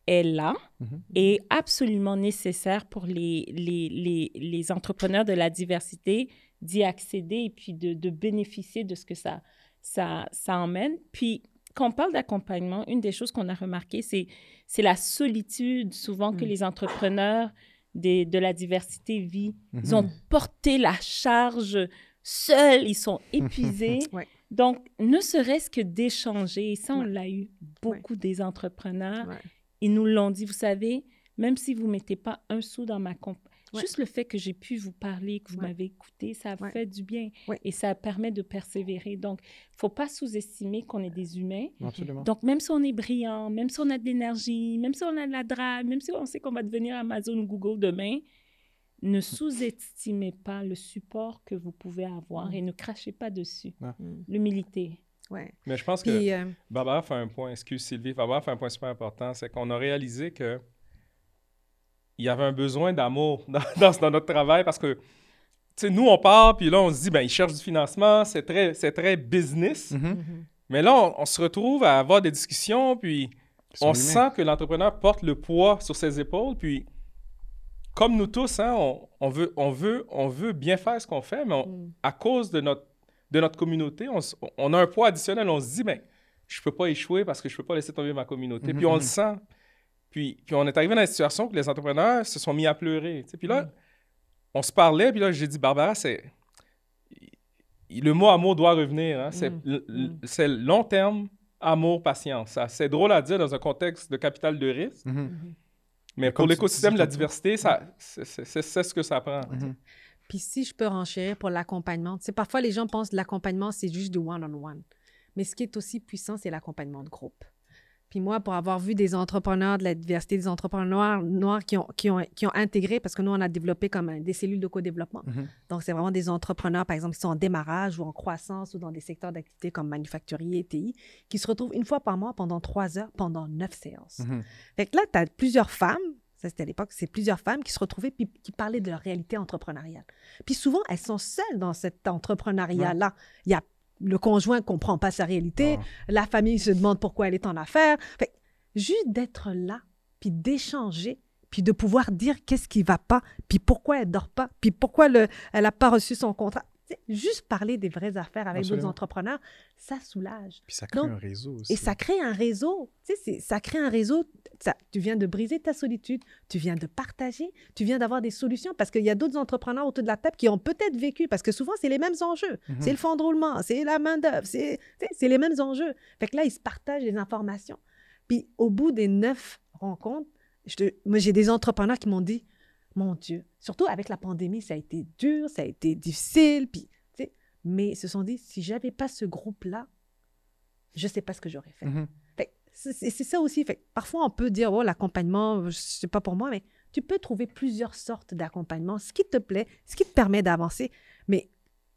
est là Mhm. et absolument nécessaire pour les, les, les, les entrepreneurs de la diversité d'y accéder et puis de, de bénéficier de ce que ça, ça, ça emmène. Puis, quand on parle d'accompagnement, une des choses qu'on a remarqué, c'est, la solitude souvent que Mm. les entrepreneurs des, de la diversité vivent. Ils Mhm. ont porté la charge seuls, ils sont *laughs* épuisés. Ouais. Donc, ne serait-ce que d'échanger, et ça, on l'a eu beaucoup des entrepreneurs. Ils nous l'ont dit, vous savez, même si vous ne mettez pas un sou dans ma compte, Ouais. juste le fait que j'ai pu vous parler, que vous Ouais. m'avez écouté, ça Ouais. fait du bien Ouais. et ça permet de persévérer. Donc, il ne faut pas sous-estimer qu'on est des humains. Absolument. Donc, même si on est brillant, même si on a de l'énergie, même si on a de la drive, même si on sait qu'on va devenir Amazon ou Google demain, ne sous-estimez pas le support que vous pouvez avoir Mm. et ne crachez pas dessus. Mm. L'humilité. Ouais. Mais je pense que euh, Barbara fait un point, excuse Sylvie, Barbara fait un point super important, c'est qu'on a réalisé que il y avait un besoin d'amour *laughs* dans, dans, dans notre travail parce que, tu sais, nous, on part, puis là, on se dit, ben, ils cherchent du financement, c'est très, c'est très business. Mhm. mhm. Mais là, on, on se retrouve à avoir des discussions, puis on humains. sent que l'entrepreneur porte le poids sur ses épaules, puis comme nous tous, hein, on, on veut, on, veut, on veut bien faire ce qu'on fait, mais on- Mm. à cause de notre, de notre communauté, on, a un poids additionnel. On se dit, ben, je peux pas échouer parce que je peux pas laisser tomber ma communauté. Mhm, Puis on le sent. Puis, puis on est arrivé dans la situation que les entrepreneurs se sont mis à pleurer. tu sais. Puis là, on se parlait, puis là, j'ai dit, Barbara, c'est... Le mot amour doit revenir. hein. C'est Mm. Mm. long terme, amour, patience. C'est drôle à dire dans un contexte de capital de risque, Mhm. Mhm. mais comme pour l'écosystème de la diversité, ça, c'est- ce que ça prend. Puis si je peux renchérir pour l'accompagnement, sais, parfois les gens pensent que l'accompagnement, c'est juste du one-on-one. Mais ce qui est aussi puissant, c'est l'accompagnement de groupe. Puis moi, pour avoir vu des entrepreneurs de la diversité, des entrepreneurs noirs qui ont, qui ont, qui ont intégré, parce que nous, on a développé comme un- des cellules de co-développement. Mhm. Donc, c'est vraiment des entrepreneurs, par exemple, qui sont en démarrage ou en croissance ou dans des secteurs d'activité comme manufacturier, TI, qui se retrouvent une fois par mois pendant trois heures, pendant neuf séances. Mhm. Fait que là, tu as plusieurs femmes, ça c'était à l'époque, c'est plusieurs femmes qui se retrouvaient puis qui parlaient de leur réalité entrepreneuriale. Puis souvent, elles sont seules dans cet entrepreneuriat-là. Il y a le conjoint ne comprend pas sa réalité, la famille se demande pourquoi elle est en affaires. Fait juste d'être là, puis d'échanger, puis de pouvoir dire qu'est-ce qui va pas, puis pourquoi elle dort pas, puis pourquoi le, elle n'a pas reçu son contrat. Juste parler des vraies affaires avec d'autres entrepreneurs, ça soulage. Puis ça crée Donc, un réseau aussi. Et ça crée un réseau. Ça crée un réseau. Ça- tu viens de briser ta solitude, tu viens de partager, tu viens d'avoir des solutions parce qu'il y a d'autres entrepreneurs autour de la table qui ont peut-être vécu, parce que souvent, c'est les mêmes enjeux. Mhm. C'est le fonds de roulement, c'est la main-d'œuvre, c'est les mêmes enjeux. Fait que là, ils se partagent les informations. Puis au bout des neuf rencontres, je te- moi, j'ai des entrepreneurs qui m'ont dit Mon Dieu, surtout avec la pandémie, ça a été dur, ça a été difficile. Puis, mais ils se sont dit Si j'avais pas ce groupe-là, je sais pas ce que j'aurais fait. Mhm. Fait c'est ça aussi. Fait parfois, on peut dire, oh, l'accompagnement, c'est pas pour moi, mais tu peux trouver plusieurs sortes d'accompagnement, ce qui te plaît, ce qui te permet d'avancer. Mais,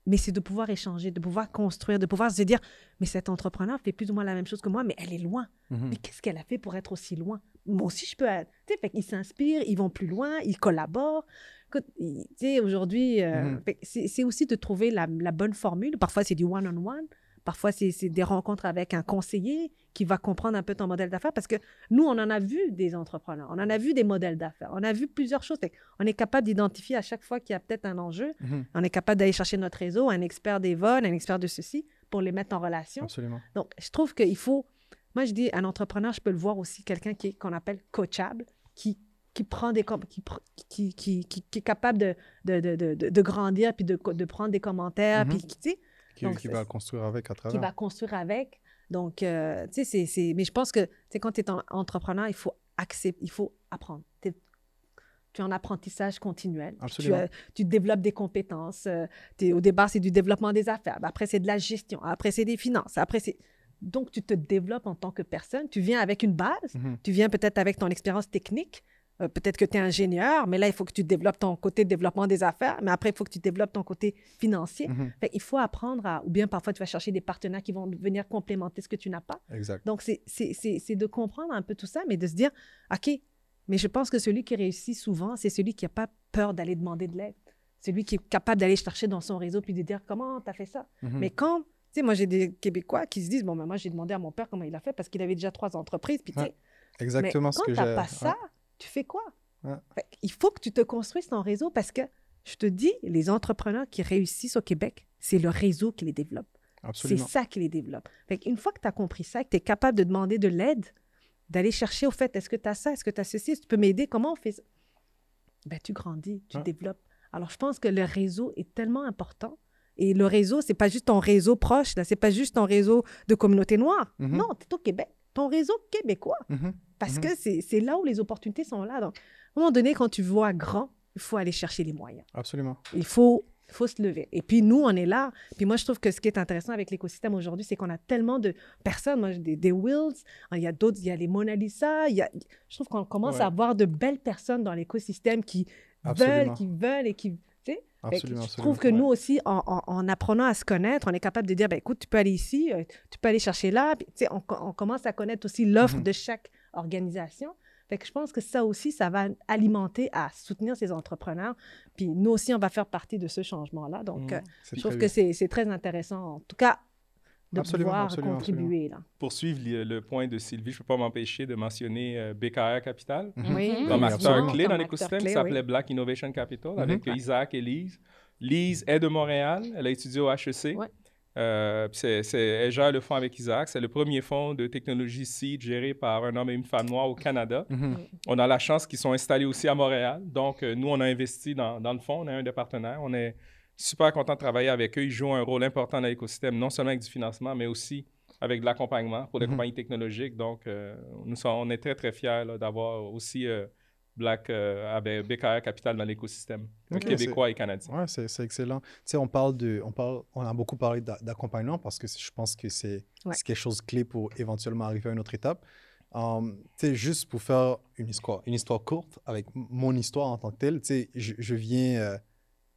mais c'est de pouvoir échanger, de pouvoir construire, de pouvoir se dire, mais cet entrepreneur fait plus ou moins la même chose que moi, mais elle est loin. Mhm. Mais qu'est-ce qu'elle a fait pour être aussi loin? Moi aussi, je peux. être- Tu sais, fait qu'ils s'inspirent, ils vont plus loin, ils collaborent. Écoute, ils- tu sais, aujourd'hui, euh, fait que c'est aussi de trouver la, la bonne formule. Parfois, c'est du one-on-one. Parfois, c'est des rencontres avec un conseiller qui va comprendre un peu ton modèle d'affaires parce que nous, on en a vu des entrepreneurs, on en a vu des modèles d'affaires, on a vu plusieurs choses. On est capable d'identifier à chaque fois qu'il y a peut-être un enjeu, Mhm. on est capable d'aller chercher notre réseau, un expert des vols, un expert de ceci, pour les mettre en relation. Absolument. Donc, je trouve qu'il faut. Moi, je dis, un entrepreneur, je peux le voir aussi, quelqu'un qui qu'on appelle coachable, qui, qui prend des. qui, qui, qui, qui, qui est capable de, de, de, de, de- grandir, puis de, prendre des commentaires, Mhm. puis qui, tu sais, Qui, Donc, qui va construire avec à qui travers. va construire avec. Donc, euh, tu sais, c'est-. Mais je pense que, tu sais, quand tu es entrepreneur, il faut accepter, il faut apprendre. Tu es en apprentissage continuel. Tu, euh, tu développes des compétences. euh, au départ, c'est du développement des affaires. Après, c'est de la gestion. Après, c'est des finances. Après, c'est. Donc, tu te développes en tant que personne. Tu viens avec une base. Mhm. Tu viens peut-être avec ton expérience technique. Euh, peut-être que tu es ingénieur, mais là, il faut que tu développes ton côté développement des affaires. Mais après, il faut que tu développes ton côté financier. Mhm. Fait, il faut apprendre à. Ou bien parfois, tu vas chercher des partenaires qui vont venir complémenter ce que tu n'as pas. Exact. Donc, c'est- c'est c'est- c'est de comprendre un peu tout ça, mais de se dire, OK, mais je pense que celui qui réussit souvent, c'est celui qui n'a pas peur d'aller demander de l'aide. Celui qui est capable d'aller chercher dans son réseau puis de dire, comment tu as fait ça? Mhm. Mais quand, sais, moi, j'ai des Québécois qui se disent, bon, ben, moi, j'ai demandé à mon père comment il a fait parce qu'il avait déjà trois entreprises. Puis, tu sais, Ouais, Exactement mais ce quand que j'ai. pas ouais. ça, tu fais quoi? Ouais. Fait il faut que tu te construises ton réseau parce que, je te dis, les entrepreneurs qui réussissent au Québec, c'est le réseau qui les développe. C'est ça qui les développe. Fait une fois que tu as compris ça, que tu es capable de demander de l'aide, d'aller chercher au fait, est-ce que tu as ça, est-ce que tu as ceci, est-ce que tu peux m'aider, comment on fait ça? Ben, tu grandis, tu développes. Alors, je pense que le réseau est tellement important. Et le réseau, c'est pas juste ton réseau proche, là, c'est pas juste ton réseau de communauté noire. Mhm. Non, tu es au Québec. Ton réseau québécois. Mhm. Parce Mhm. que c'est là où les opportunités sont là. Donc, à un moment donné, quand tu vois grand, il faut aller chercher les moyens. Absolument. Il faut, faut se lever. Et puis nous, on est là. Puis moi, je trouve que ce qui est intéressant avec l'écosystème aujourd'hui, c'est qu'on a tellement de personnes. Moi, j'ai des, des Wills, il y a d'autres, il y a les Mona Lisa. Il y a, je trouve qu'on commence Ouais. à avoir de belles personnes dans l'écosystème qui Absolument. veulent, qui veulent et qui... Absolument. je absolument. trouve que nous aussi, en, en- en apprenant à se connaître, on est capable de dire, ben, écoute, tu peux aller ici, euh, tu peux aller chercher là. Puis, on, on commence à connaître aussi l'offre Mhm. de chaque organisation. Fait que je pense que ça aussi, ça va alimenter à soutenir ces entrepreneurs. Puis nous aussi, on va faire partie de ce changement-là. Donc, Mhm. euh, je trouve que c'est très intéressant, en tout cas, de Absolument, pouvoir absolument, contribuer. Là. Poursuivre le, le point de Sylvie, je ne peux pas m'empêcher de mentionner euh, BKR Capital. Mhm. Oui, Comme Oui, acteur clé dans l'écosystème, qui s'appelait oui. Black Innovation Capital Mhm. avec Isaac et Lise. Lise est de Montréal, elle a étudié au HEC. Ouais. Euh, puis c'est, elle gère le fonds avec Isaac. C'est le premier fonds de technologie seed géré par un homme et une femme noirs au Canada. Mhm. On a la chance qu'ils sont installés aussi à Montréal. Donc, euh, nous, on a investi dans, dans le fonds. On est un des partenaires. On est super content de travailler avec eux. Ils jouent un rôle important dans l'écosystème, non seulement avec du financement, mais aussi avec de l'accompagnement pour les Mhm. compagnies technologiques. Donc, euh, nous sommes, on est très, très fiers d'avoir aussi euh, Black euh, avec BKR Capital dans l'écosystème québécois et canadien. Ouais, c'est c'est excellent. Tu sais, on parle de, on parle, on a beaucoup parlé d'a- d'accompagnement parce que je pense que c'est Ouais. quelque chose de clé pour éventuellement arriver à une autre étape. Um, tu sais, juste pour faire une histoire, une histoire courte avec mon histoire en tant que telle, tu sais, je, je viens, euh,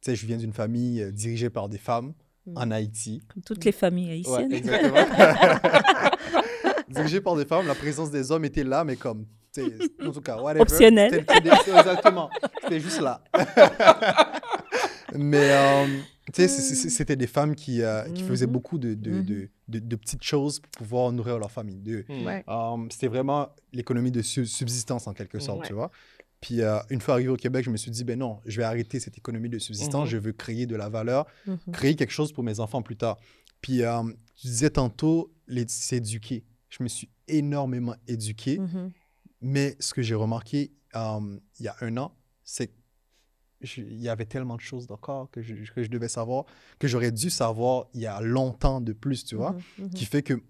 sais, je viens d'une famille euh, dirigée par des femmes Mm. en Haïti. Comme toutes les familles Ouais, haïtiennes. exactement. *laughs* dirigée par des femmes, la présence des hommes était là, mais comme, tu sais, en tout cas, whatever. Optionnel. Exactement. C'était juste là. *laughs* Mais, euh, tu sais, c'était des femmes qui, euh, qui faisaient Mhm. beaucoup de, de, Mhm. de, de- de petites choses pour pouvoir nourrir leur famille. Mm. Ouais. euh, c'était vraiment l'économie de su- subsistance en quelque sorte, Ouais. tu vois. Puis euh, une fois arrivé au Québec, je me suis dit, ben non, je vais arrêter cette économie de subsistance, Mhm. je veux créer de la valeur, Mhm. créer quelque chose pour mes enfants plus tard. Puis euh, tu disais tantôt, les- s'éduquer. Je me suis énormément éduqué, Mhm. mais ce que j'ai remarqué euh, il y a un an, c'est qu'il y avait tellement de choses encore que je, que je devais savoir, que j'aurais dû savoir il y a longtemps de plus, tu vois, qui fait que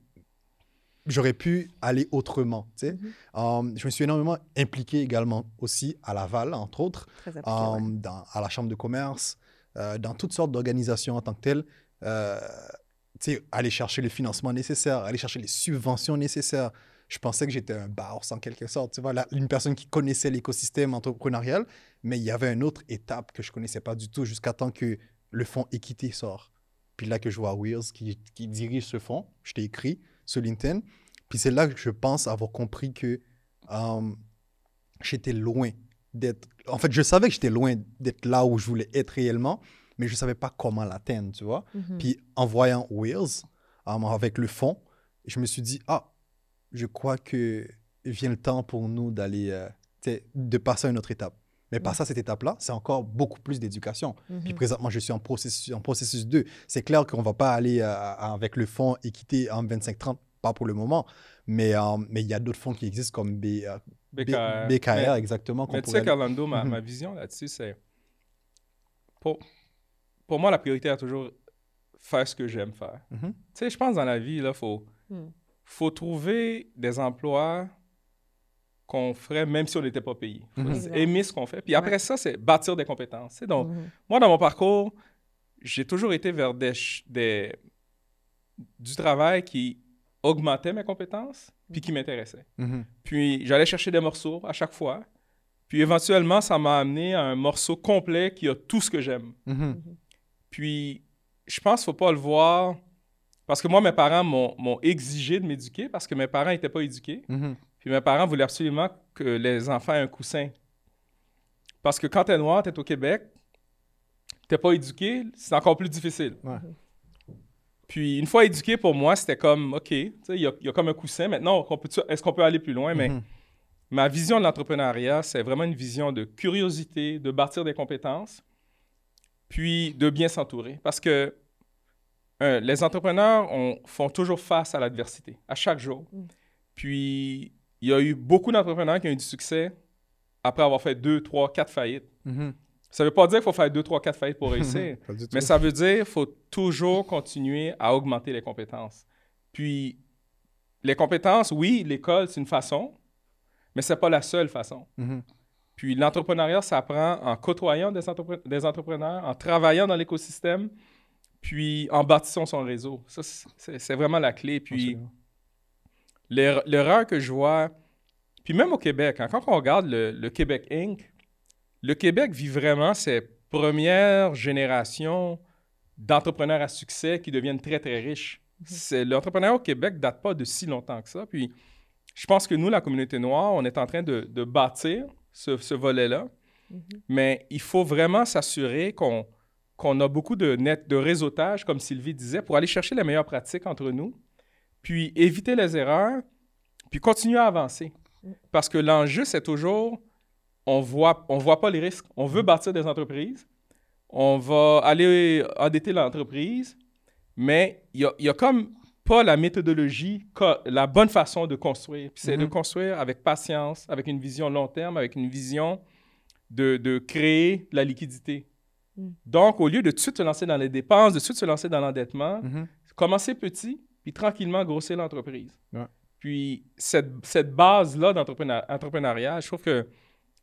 j'aurais pu aller autrement, tu sais. Mhm. Euh, je me suis énormément impliqué également aussi à Laval, entre autres, ouais. euh, dans, à la Chambre de commerce, euh, dans toutes sortes d'organisations en tant que telles. Euh, tu sais, aller chercher les financements nécessaires, aller chercher les subventions nécessaires. Je pensais que j'étais un boss en quelque sorte, tu vois, là, une personne qui connaissait l'écosystème entrepreneurial, mais il y avait une autre étape que je connaissais pas du tout jusqu'à temps que le fonds Équité sort. Puis là que je vois Wheels qui, qui dirige ce fonds, je t'ai écrit sur LinkedIn. Puis c'est là que je pense avoir compris que euh, j'étais loin d'être. En fait, je savais que j'étais loin d'être là où je voulais être réellement, mais je ne savais pas comment l'atteindre, tu vois. Mhm. Puis en voyant Wheels, euh, avec le fond, je me suis dit, ah, je crois que vient le temps pour nous d'aller, euh, de passer à une autre étape. Mais passer à cette étape-là, c'est encore beaucoup plus d'éducation. Puis Mhm. présentement, je suis en processus, en processus 2. C'est clair qu'on ne va pas aller euh, avec le fonds équité en 25-30, pas pour le moment. Mais euh, mais il y a d'autres fonds qui existent comme B, euh, B- BKR. BKR, Mais- exactement. qu'on Mais tu sais, Carlando, ma, Mhm. ma vision là-dessus, c'est. Pour, pour moi, la priorité est toujours faire ce que j'aime faire. Mhm. Tu sais, je pense dans la vie, il faut, Mhm. faut trouver des emplois qu'on ferait même si on n'était pas payé. Faut Mhm. Exact. aimer ce qu'on fait. Puis après Ouais. ça, c'est bâtir des compétences. Donc, Mhm. moi, dans mon parcours, j'ai toujours été vers des, du travail qui augmentait mes compétences puis qui m'intéressait. Mhm. Puis j'allais chercher des morceaux à chaque fois. Puis éventuellement, ça m'a amené à un morceau complet qui a tout ce que j'aime. Mhm. Puis je pense qu'il ne faut pas le voir parce que moi, mes parents m'ont exigé de m'éduquer parce que mes parents n'étaient pas éduqués. Puis mes parents voulaient absolument que les enfants aient un coussin. Parce que quand tu es noir, tu es au Québec, tu n'es pas éduqué, c'est encore plus difficile. Ouais. Puis une fois éduqué, pour moi, c'était comme, OK, il y, a- il y a comme un coussin. Maintenant, est-ce qu'on peut aller plus loin? Mais Mhm. ma vision de l'entrepreneuriat, c'est vraiment une vision de curiosité, de bâtir des compétences, puis de bien s'entourer. Parce que un, les entrepreneurs on- font toujours face à l'adversité, à chaque jour. Mm. Puis il y a eu beaucoup d'entrepreneurs qui ont eu du succès après avoir fait deux, trois, quatre faillites. Mhm. Ça ne veut pas dire qu'il faut faire deux, trois, quatre faillites pour réussir. *laughs* Mais ça veut dire qu'il faut toujours continuer à augmenter les compétences. Puis, les compétences, oui, l'école, c'est une façon, mais ce n'est pas la seule façon. Mhm. Puis, l'entrepreneuriat s'apprend en côtoyant des, entrepre- des entrepreneurs, en travaillant dans l'écosystème, puis en bâtissant son réseau. Ça, c'est c'est vraiment la clé. Puis, Absolument. L'er- l'erreur que je vois, puis même au Québec, hein, quand on regarde le, le Québec Inc., le Québec vit vraiment ses premières générations d'entrepreneurs à succès qui deviennent très, très riches. C'est L'entrepreneuriat au Québec date pas de si longtemps que ça. Puis je pense que nous, la communauté noire, on est en train de, de bâtir ce, ce volet-là. Mhm. Mais il faut vraiment s'assurer qu'on qu'on a beaucoup de net de réseautage, comme Sylvie disait, pour aller chercher les meilleures pratiques entre nous, puis éviter les erreurs, puis continuer à avancer. Parce que l'enjeu, c'est toujours, on voit, on voit pas les risques. On veut bâtir des entreprises, on va aller endetter l'entreprise, mais il y y a comme pas la méthodologie, la bonne façon de construire. Puis c'est de Mhm. construire avec patience, avec une vision long terme, avec une vision de, de créer la liquidité. Mm. Donc, au lieu de tout de suite se lancer dans les dépenses, de tout de suite se lancer dans l'endettement, Mhm. commencer petit, puis tranquillement grossir l'entreprise. Ouais. Puis cette, cette base-là d'entrepreneuriat, je trouve que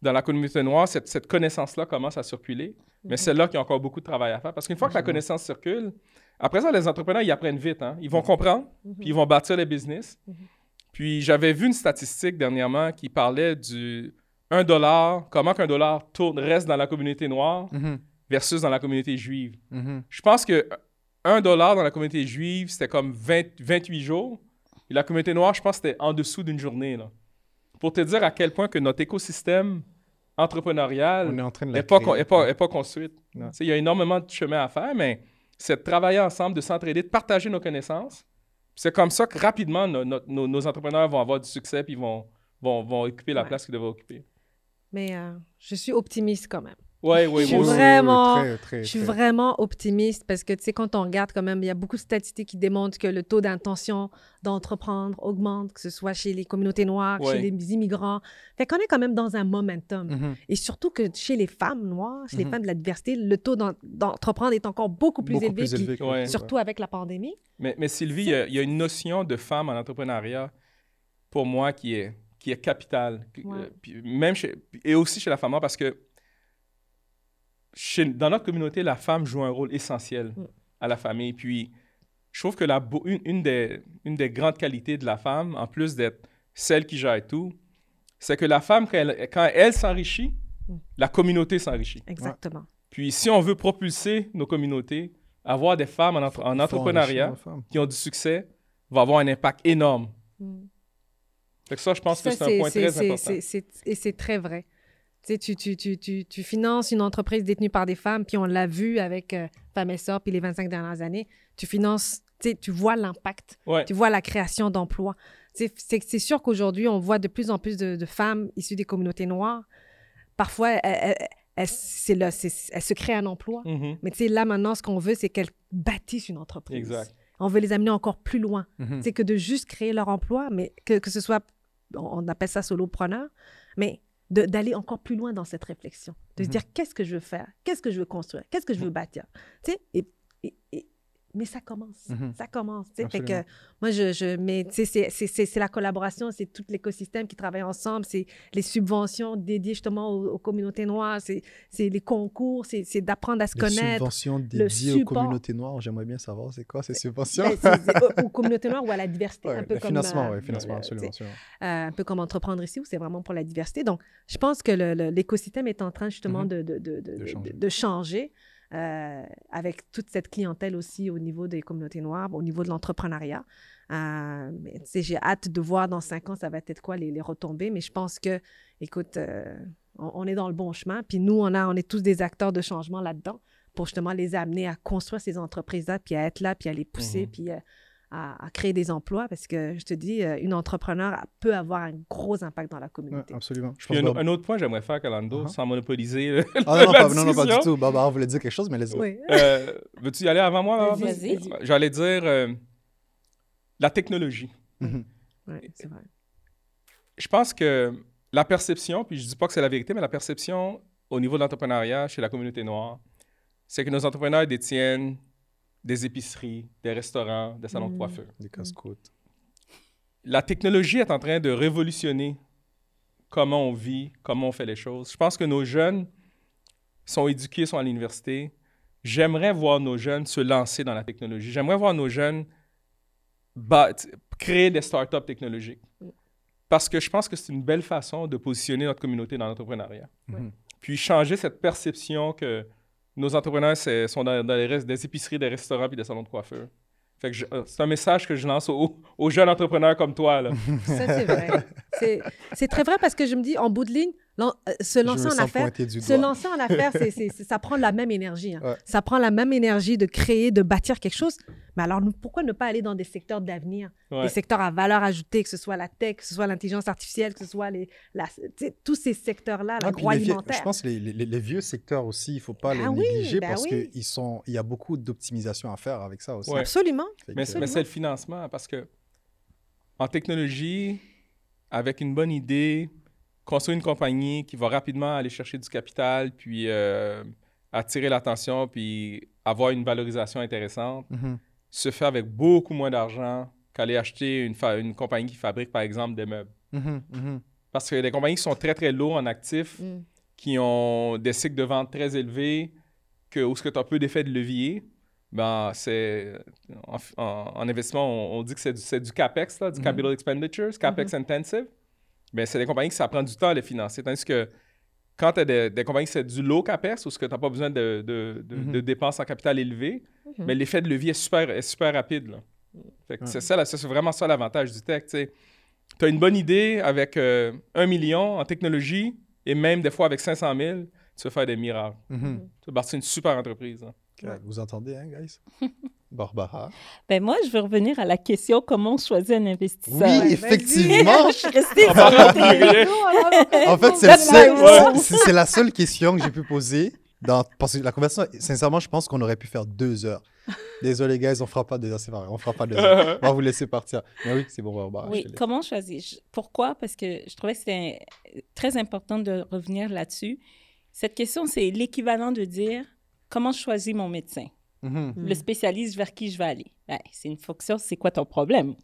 dans la communauté noire, cette, cette connaissance-là commence à circuler. Mais Mhm. c'est là qu'il y a encore beaucoup de travail à faire. Parce qu'une fois que la connaissance circule, après ça, les entrepreneurs, ils apprennent vite. hein. Ils vont comprendre, Mhm. puis ils vont bâtir les business. Mhm. Puis j'avais vu une statistique dernièrement qui parlait du 1 dollar, comment qu'un dollar tourne, reste dans la communauté noire Mhm. versus dans la communauté juive. Je pense que 1 dollar dans la communauté juive, c'était comme 20 28 jours. Et la communauté noire, je pense que c'était en dessous d'une journée. Là. Pour te dire à quel point que notre écosystème entrepreneurial n'est pas, con- est pas, est pas construit. Non. Tu sais, Il y a énormément de chemin à faire, mais c'est de travailler ensemble, de s'entraider, de partager nos connaissances. C'est comme ça que rapidement, no- no- nos, nos entrepreneurs vont avoir du succès puis vont, vont, vont occuper la Ouais. place qu'ils devaient occuper. Mais euh, je suis optimiste quand même. Ouais, ouais, Je suis vraiment- très, très, Je suis très. vraiment optimiste parce que, tu sais, quand on regarde quand même, il y a beaucoup de statistiques qui démontrent que le taux d'intention d'entreprendre augmente, que ce soit chez les communautés noires, Ouais. chez les immigrants. Fait qu'on est quand même dans un momentum. Mhm. Et surtout que chez les femmes noires, chez les Mhm. femmes de la diversité, le taux d'en- d'entreprendre est encore beaucoup plus Beaucoup élevé, plus élevé Ouais. surtout avec la pandémie. Mais, mais Sylvie, il y, a, il y a une notion de femme en entrepreneuriat, pour moi, qui est, qui est capitale. Ouais. euh, puis même chez- et aussi chez la femme noire, parce que chez- dans notre communauté, la femme joue un rôle essentiel Mm. à la famille. Puis, je trouve que la, une, une des, une des grandes qualités de la femme, en plus d'être celle qui gère tout, c'est que la femme, quand elle, quand elle s'enrichit, Mm. la communauté s'enrichit. Exactement. Puis, si on veut propulser nos communautés, avoir des femmes en, entre- en Faut entrepreneuriat, qui ont du succès va avoir un impact énorme. Mm. Fait que ça, je pense Ça, que c'est un point très important. Et c'est très vrai. Tu, tu, tu, tu, finances une entreprise détenue par des femmes, puis on l'a vu avec euh, Femmes et Sœurs, puis les 25 dernières années. Tu finances, tu vois l'impact, Ouais. tu vois la création d'emplois. C'est c'est sûr qu'aujourd'hui, on voit de plus en plus de, de femmes issues des communautés noires. Parfois, elles, elles- elles- c'est là, c'est- elles se créent un emploi. Mhm. Mais tu sais, là, maintenant, ce qu'on veut, c'est qu'elles bâtissent une entreprise. Exact. On veut les amener encore plus loin. Mhm. C'est que de juste créer leur emploi, mais que, que ce soit, on appelle ça solopreneur, mais d'aller encore plus loin dans cette réflexion, de se Mhm. dire qu'est-ce que je veux faire, qu'est-ce que je veux construire, qu'est-ce que je veux bâtir? Tu sais, et, et- et- mais ça commence, Mhm. ça commence. Fait que moi, je, mais c'est- la collaboration, c'est tout l'écosystème qui travaille ensemble, c'est les subventions dédiées justement aux, aux communautés noires, c'est les concours, c'est d'apprendre à se Les connaître. subventions dédiées aux communautés noires, j'aimerais bien savoir c'est quoi ces subventions? Ben, c'est- c'est aux, aux *laughs* communautés noires ou à la diversité, Ouais, un peu le comme financement, euh, oui, financement, euh, absolument. euh, un peu comme entreprendre ici, où c'est vraiment pour la diversité. Donc, je pense que l'écosystème est en train justement Mhm. de, de, De de- changer. Euh, avec toute cette clientèle aussi au niveau des communautés noires, au niveau de l'entrepreneuriat. Euh, j'ai hâte de voir dans cinq ans, ça va être quoi les, les retombées. Mais je pense que, écoute, euh, on, on est dans le bon chemin. Puis nous, on, a, on est tous des acteurs de changement là-dedans pour justement les amener à construire ces entreprises-là, puis à être là, puis à les pousser, Mhm. puis euh, à, à créer des emplois. Parce que je te dis, euh, une entrepreneur peut avoir un gros impact dans la Ouais, communauté. absolument. Je Puis pense un, autre point j'aimerais faire, Calando, Uh-huh. sans monopoliser. le- Ah non, *laughs* non, la pas, non, non, pas du tout. Barbara voulait dire quelque chose, mais. Oui. Euh, Veux-tu y aller avant moi? Vas-y. Vas-y. J'allais dire euh, la technologie. Mhm. Ouais, c'est vrai. Je pense que la perception, puis je dis pas que c'est la vérité, mais la perception au niveau de l'entrepreneuriat chez la communauté noire, c'est que nos entrepreneurs détiennent des épiceries, des restaurants, des salons de Mm. coiffure. Des casse-côtes. la technologie est en train de révolutionner comment on vit, comment on fait les choses. Je pense que nos jeunes sont éduqués, sont à l'université. J'aimerais voir nos jeunes se lancer dans la technologie. J'aimerais voir nos jeunes bat- créer des startups technologiques. Parce que je pense que c'est une belle façon de positionner notre communauté dans l'entrepreneuriat. Mhm. Puis changer cette perception que nos entrepreneurs sont dans, dans les des épiceries, des restaurants puis des salons de coiffure. Euh, c'est un message que je lance aux, jeunes entrepreneurs comme toi. Là. Ça, c'est vrai. C'est très vrai parce que je me dis, en bout de ligne, lan- euh, se lancer en affaires, se lancer en affaires, c'est- c'est- c'est- ça prend la même énergie. hein. Ouais. Ça prend la même énergie de créer, de bâtir quelque chose. Mais alors, nous, pourquoi ne pas aller dans des secteurs d'avenir, Ouais. des secteurs à valeur ajoutée, que ce soit la tech, que ce soit l'intelligence artificielle, que ce soit les, la- tous ces secteurs-là, Ah, puis les vieux- l'agroalimentaire. je pense que les, les- les vieux secteurs aussi, il ne faut pas Ben les oui, négliger ben parce oui. qu'il il y a beaucoup d'optimisation à faire avec ça aussi. Ouais. Absolument. Mais c'est le financement parce que en technologie, avec une bonne idée, construire une compagnie qui va rapidement aller chercher du capital, puis euh, attirer l'attention, puis avoir une valorisation intéressante, Mhm. se fait avec beaucoup moins d'argent qu'aller acheter une, compagnie qui fabrique, par exemple, des meubles. Mhm, mhm. Parce que des compagnies qui sont très, très lourdes en actifs, Mm. qui ont des cycles de vente très élevés, que, où ce que tu as peu d'effet de levier, ben, c'est, en, en- en investissement, on, on dit que c'est du, CAPEX, là, du. Capital Expenditures, CAPEX intensive. Ben, c'est des compagnies que ça prend du temps à les financer. Tandis que quand tu as des, des compagnies qui c'est du low CAPEX, où ce que tu n'as pas besoin de, de- de- de dépenses en capital élevé, mais l'effet de levier est super, est super rapide. que Ouais. C'est ça, c'est vraiment ça l'avantage du tech. Tu as une bonne idée avec euh, un million en technologie et même des fois avec 500 000, tu vas faire des miracles. Mhm. Tu vas bâtir une super entreprise. hein. Vous entendez, hein, guys? *laughs* Barbara. Ben moi, je veux revenir à la question comment on choisit un investisseur? Oui, vas-y. effectivement. *laughs* je suis restée sur le En fait, c'est seul- la seule question que j'ai pu poser. Dans, parce que la conversation, sincèrement, je pense qu'on aurait pu faire deux heures. Désolé, guys, on fera pas deux heures, c'est pas vrai, on fera pas deux heures. On va vous laisser partir. Mais oui, c'est bon, Barbara. Oui, comment choisir? Pourquoi? Parce que je trouvais que c'était très important de revenir là-dessus. Cette question, c'est l'équivalent de dire comment je choisis mon médecin, Mhm. le spécialiste vers qui je vais aller. Ben, c'est une fonction, c'est quoi ton problème?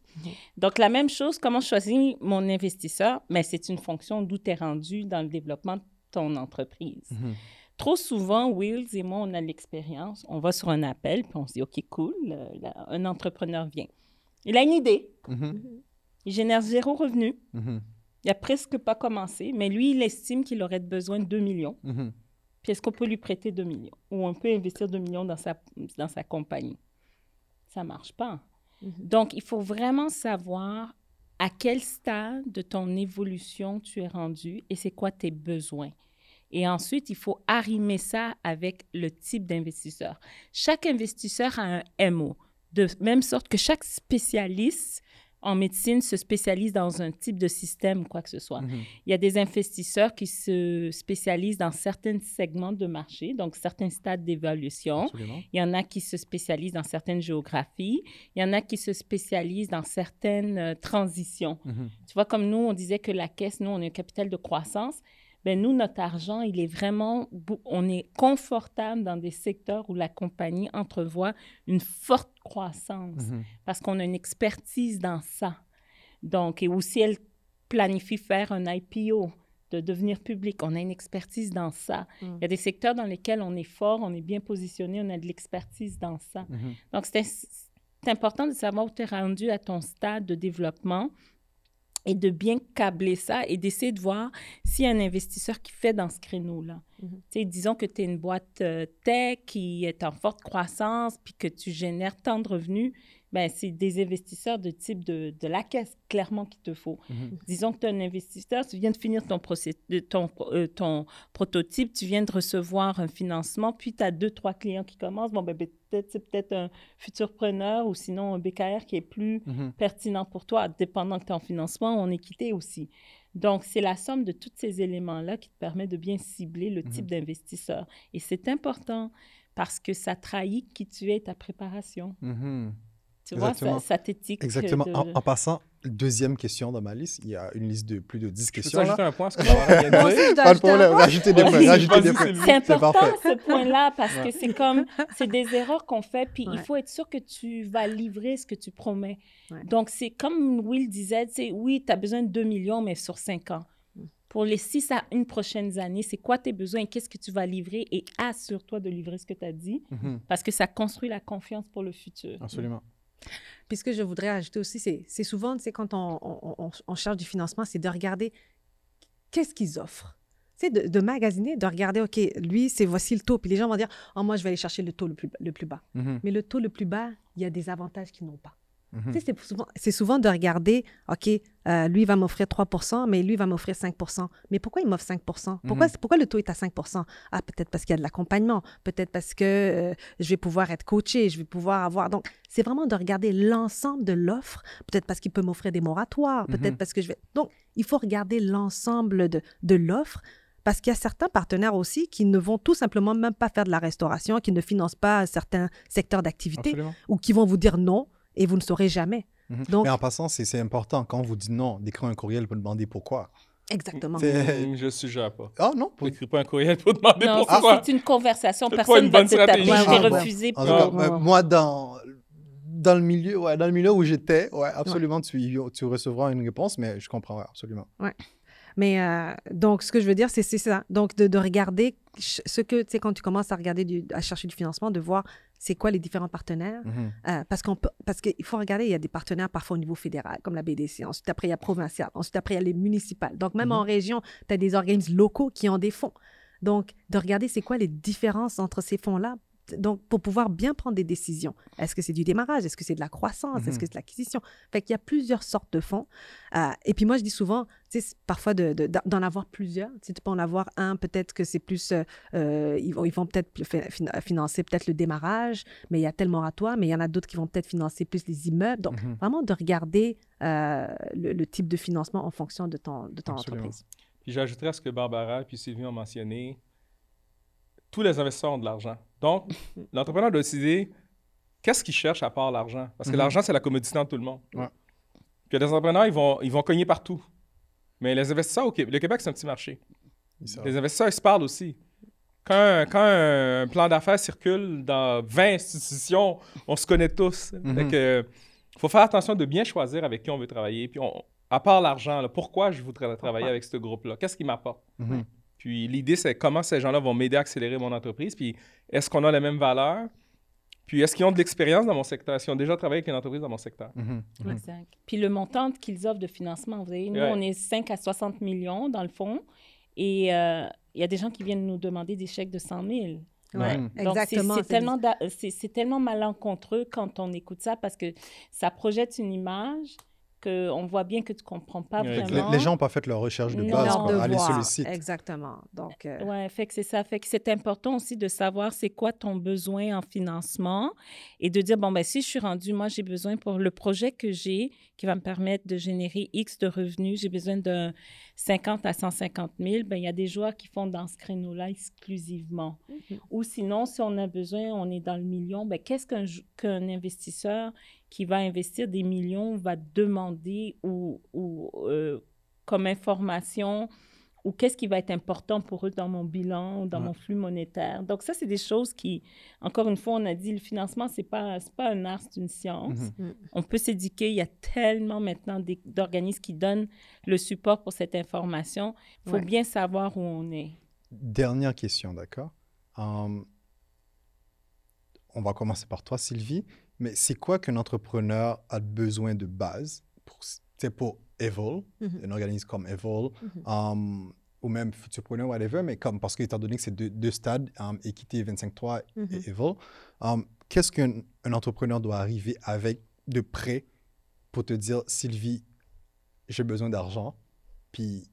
Donc, la même chose, comment je choisis mon investisseur? Mais c'est une fonction d'où tu es rendu dans le développement de ton entreprise. Mhm. Trop souvent, Wills et moi, on a l'expérience. On va sur un appel, puis on se dit, OK, cool, là, un entrepreneur vient. Il a une idée. Mhm. Il génère zéro revenu. Il a presque pas commencé, mais lui, il estime qu'il aurait besoin de 2 millions. Puis est-ce qu'on peut lui prêter 2 millions? Ou on peut investir 2 millions dans sa, dans sa compagnie? Ça marche pas. Mhm. Donc, il faut vraiment savoir à quel stade de ton évolution tu es rendu et c'est quoi tes besoins. Et ensuite, il faut arrimer ça avec le type d'investisseur. Chaque investisseur a un MO, de même sorte que chaque spécialiste en médecine se spécialise dans un type de système ou quoi que ce soit. Mhm. Il y a des investisseurs qui se spécialisent dans certains segments de marché, donc certains stades d'évaluation. Il y en a qui se spécialisent dans certaines géographies. Il y en a qui se spécialisent dans certaines euh, transitions. Mhm. Tu vois, comme nous, on disait que la caisse, nous, on est un capital de croissance. Ben nous, notre argent, il est vraiment, on est confortable dans des secteurs où la compagnie entrevoit une forte croissance Mhm. parce qu'on a une expertise dans ça. Donc, et aussi, elle planifie faire un IPO, de devenir public. On a une expertise dans ça. Mm. Il y a des secteurs dans lesquels on est fort, on est bien positionné, on a de l'expertise dans ça. Mhm. Donc, c'est c'est important de savoir où tu es rendu à ton stade de développement et de bien câbler ça et d'essayer de voir s'il y a un investisseur qui fait dans ce créneau-là. Mhm. Disons que tu es une boîte euh, tech qui est en forte croissance puis que tu génères tant de revenus, ben c'est des investisseurs de type de, de la caisse, clairement, qu'il te faut. Mhm. Disons que tu es un investisseur, tu viens de finir ton, ton, euh, ton prototype, tu viens de recevoir un financement, puis tu as deux, trois clients qui commencent. Bon, ben, peut-être c'est peut-être un futur preneur ou sinon un BKR qui est plus Mhm. pertinent pour toi, dépendant que tu es en financement ou en équité aussi. Donc, c'est la somme de tous ces éléments-là qui te permet de bien cibler le type d'investisseur. Et c'est important parce que ça trahit qui tu es et ta préparation. Mhm. Tu vois, Exactement. ça, ça t'éthique. Exactement. de- En, en passant, deuxième question dans ma liste, il y a une liste de plus de 10 Je peux questions. ajouter Là. un point à ce Pas de problème, point. rajoutez des points, rajoutez des points. C'est important ce point-là parce que c'est comme, c'est des erreurs qu'on fait, puis il faut être sûr que tu vas livrer ce que tu promets. Ouais. Donc, c'est comme Will disait, tu sais, oui, tu as besoin de 2 millions, mais sur 5 ans. Pour les 6 à 1 prochaines années, c'est quoi tes besoins et qu'est-ce que tu vas livrer? Et assure-toi de livrer ce que tu as dit Mhm. parce que ça construit la confiance pour le futur. Absolument. Puis ce que je voudrais ajouter aussi, c'est, souvent, tu sais, quand on, on, on- on cherche du financement, c'est de regarder qu'est-ce qu'ils offrent. Tu sais, de, de magasiner, de regarder, OK, lui, c'est voici le taux. Puis les gens vont dire, oh, moi, je vais aller chercher le taux le plus, le plus bas. Mhm. Mais le taux le plus bas, il y a des avantages qu'ils n'ont pas. Mhm. C'est souvent, de regarder, OK, euh, lui, va m'offrir 3 mais lui, va m'offrir 5% Mais pourquoi il m'offre 5 pourquoi, Mhm. pourquoi le taux est à 5 Ah, peut-être parce qu'il y a de l'accompagnement, peut-être parce que euh, je vais pouvoir être coaché, je vais pouvoir avoir... Donc, c'est vraiment de regarder l'ensemble de l'offre, peut-être parce qu'il peut m'offrir des moratoires, peut-être Mhm. parce que je vais... Donc, il faut regarder l'ensemble de, de l'offre. Parce qu'il y a certains partenaires aussi qui ne vont tout simplement même pas faire de la restauration, qui ne financent pas certains secteurs d'activité ou qui vont vous dire non et vous ne saurez jamais. Mhm. Donc- Mais en passant, c'est important. Quand on vous dit non, d'écrire un courriel pour demander pourquoi. Exactement. C'est- Mm, Je suggère pas. Ah non, pour- N'écris pas un courriel pour demander Non, pourquoi. c'est c'est une conversation. Personne une va te taper. Je Ah, ouais. refusé. En pour- Ouais, euh, ouais. moi, dans, dans, le milieu, ouais, dans le milieu où j'étais, ouais, absolument, tu, tu recevras une réponse, mais je comprends, ouais, absolument. Mais euh, donc, ce que je veux dire, c'est ça. Donc, de, de regarder ce que, tu sais, quand tu commences à regarder, du, à chercher du financement, de voir c'est quoi les différents partenaires? Mhm. Euh, parce qu'on peut, parce qu'il faut regarder, il y a des partenaires parfois au niveau fédéral, comme la BDC. Ensuite, après, il y a provincial. Ensuite, après, il y a les municipales. Donc, même Mhm. en région, tu as des organismes locaux qui ont des fonds. Donc, de regarder c'est quoi les différences entre ces fonds-là Donc, pour pouvoir bien prendre des décisions, est-ce que c'est du démarrage? Est-ce que c'est de la croissance? Est-ce Mhm. que c'est de l'acquisition? Fait qu'il y a plusieurs sortes de fonds. Euh, et puis moi, je dis souvent, tu sais, parfois de- de- d'en avoir plusieurs. Tu sais, tu peux en avoir un, peut-être que c'est plus, euh, euh, ils vont, ils vont peut-être financer peut-être le démarrage, mais il y a tel moratoire, mais il y en a d'autres qui vont peut-être financer plus les immeubles. Donc, Mhm. vraiment de regarder euh, le, le type de financement en fonction de ton, de ton Absolument. entreprise. Puis j'ajouterais à ce que Barbara puis Sylvie ont mentionné, tous les investisseurs ont de l'argent. Donc, l'entrepreneur doit décider qu'est-ce qu'il cherche à part l'argent. Parce que Mhm. l'argent, c'est la commodité de tout le monde. Ouais. Puis les entrepreneurs, ils vont, ils vont cogner partout. Mais les investisseurs au Québec, le Québec, c'est un petit marché. Les investisseurs, ils se parlent aussi. Quand, un- quand un plan d'affaires circule dans 20 institutions, on se connaît tous. Mhm. Fait que, faut faire attention de bien choisir avec qui on veut travailler. Puis, on- à part l'argent, pourquoi je voudrais travailler avec ce groupe-là? Qu'est-ce qui m'apporte? Mhm. Puis, l'idée, c'est comment ces gens-là vont m'aider à accélérer mon entreprise. Puis, est-ce qu'on a les mêmes valeurs? Puis, est-ce qu'ils ont de l'expérience dans mon secteur? Est-ce qu'ils ont déjà travaillé avec une entreprise dans mon secteur? Mhm. Mhm. Exact. Puis le montant qu'ils offrent de financement, vous voyez, nous, Ouais. on est 5 à 60 millions dans le fond. Et euh, il y a des gens qui viennent nous demander des chèques de 100 000. Ouais. Donc, exactement. c'est c'est tellement, da- c'est c'est tellement malencontreux quand on écoute ça parce que ça projette une image qu'on voit bien que tu comprends pas vraiment. Les, les gens n'ont pas fait leur recherche de base. quoi. Allez sur le site. Exactement. Donc, euh, Ouais, fait que c'est ça. Fait que c'est important aussi de savoir c'est quoi ton besoin en financement et de dire, bon, ben, si je suis rendu, moi, j'ai besoin pour le projet que j'ai qui va me permettre de générer X de revenus, j'ai besoin de 50 à 150 000, ben, il y a des joueurs qui font dans ce créneau-là exclusivement. Mhm. Ou sinon, si on a besoin, on est dans le million, ben, qu'est-ce qu'un qu'un investisseur qui va investir des millions va demander ou, ou euh, comme information ou qu'est-ce qui va être important pour eux dans mon bilan ou dans Ouais. mon flux monétaire. Donc ça, c'est des choses qui, encore une fois, on a dit, le financement, c'est pas, c'est pas un art, c'est une science. Mhm. Mm. On peut s'éduquer. Il y a tellement maintenant d'organismes qui donnent le support pour cette information. Il faut Ouais. bien savoir où on est. Dernière question, d'accord? Hum, on va commencer par toi, Sylvie. Mais c'est quoi qu'un entrepreneur a besoin de base pour, pour Evol, Mhm. un organisme comme Evol, Mhm. hum, ou même Futurpreneur, whatever, mais comme, parce que étant donné que c'est deux, deux stades, hum, Équité 25.3 Mhm. et Evol, hum, qu'est-ce qu'un un entrepreneur doit arriver avec de près pour te dire, Sylvie, j'ai besoin d'argent? Puis,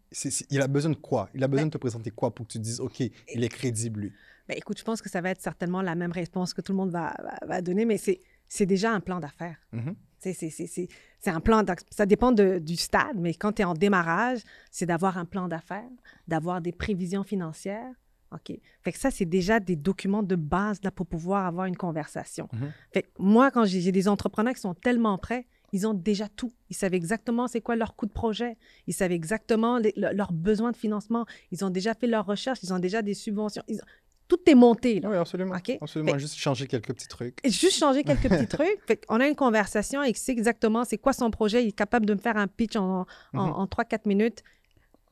il a besoin de quoi? Il a besoin de te présenter quoi pour que tu te dises, OK, il est crédible, lui? Ben, écoute, je pense que ça va être certainement la même réponse que tout le monde va, va- va donner, mais c'est c'est déjà un plan d'affaires. Mhm. C'est- un plan, ça dépend de- du stade, mais quand tu es en démarrage, c'est d'avoir un plan d'affaires, d'avoir des prévisions financières. OK? Fait que ça, c'est déjà des documents de base là, pour pouvoir avoir une conversation. Mhm. Fait que moi, quand j'ai j'ai des entrepreneurs qui sont tellement prêts, ils ont déjà tout. Ils savent exactement c'est quoi leur coût de projet. Ils savent exactement les- le- leurs besoins de financement. Ils ont déjà fait leurs recherches. Ils ont déjà des subventions. Ils ont- Tout est monté. Là. Oui, absolument. OK? Absolument. Fait- Juste changer quelques petits trucs. Juste changer quelques petits *laughs* trucs. Fait on a une conversation et il sait exactement c'est quoi son projet. Il est capable de me faire un pitch en, en, en 3-4 minutes.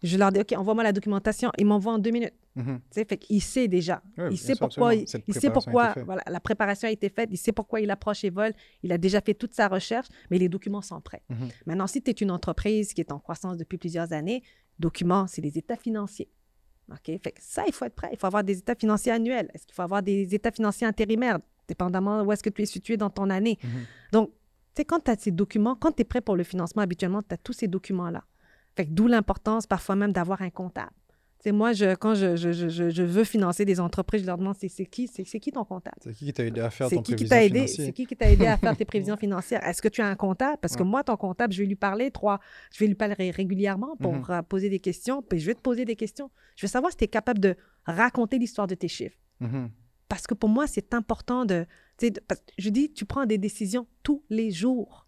Je leur dis, OK, envoie-moi la documentation. Il m'envoie en deux minutes. Tu sais, fait qu'il sait déjà. Oui, il sait sûr, pourquoi, il, il sait pourquoi, voilà, la préparation a été faite, il sait pourquoi il approche et vole, il a déjà fait toute sa recherche, mais les documents sont prêts. Mhm. Maintenant, si tu es une entreprise qui est en croissance depuis plusieurs années, documents, c'est les états financiers. OK? Fait que ça, il faut être prêt. Il faut avoir des états financiers annuels. Est-ce qu'il faut avoir des états financiers intérimaires, dépendamment où est-ce que tu es situé dans ton année? Mhm. Donc, tu sais, quand tu as ces documents, quand tu es prêt pour le financement, habituellement, tu as tous ces documents-là. Fait que d'où l'importance parfois même d'avoir un comptable. Tu sais, moi, je, quand je, je, je, je- veux financer des entreprises, je leur demande c'est c'est qui, c'est c'est qui ton comptable? C'est qui qui t'a aidé à faire C'est ton qui qui prévision t'a aidé? C'est qui qui t'a aidé à faire tes *laughs* prévisions financières? Est-ce que tu as un comptable? Parce que moi, ton comptable, je vais lui parler trois, je vais lui parler régulièrement pour Mhm. euh, poser des questions, puis je vais te poser des questions. Je veux savoir si tu es capable de raconter l'histoire de tes chiffres. Mhm. Parce que pour moi, c'est important de, de- parce je dis, tu prends des décisions tous les jours.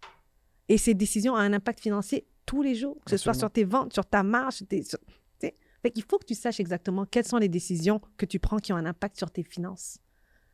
Et ces décisions ont un impact financier tous les jours, que ce soit sur tes ventes, sur ta marge, sur tes- sur- tu sais. Fait qu'il faut que tu saches exactement quelles sont les décisions que tu prends qui ont un impact sur tes finances.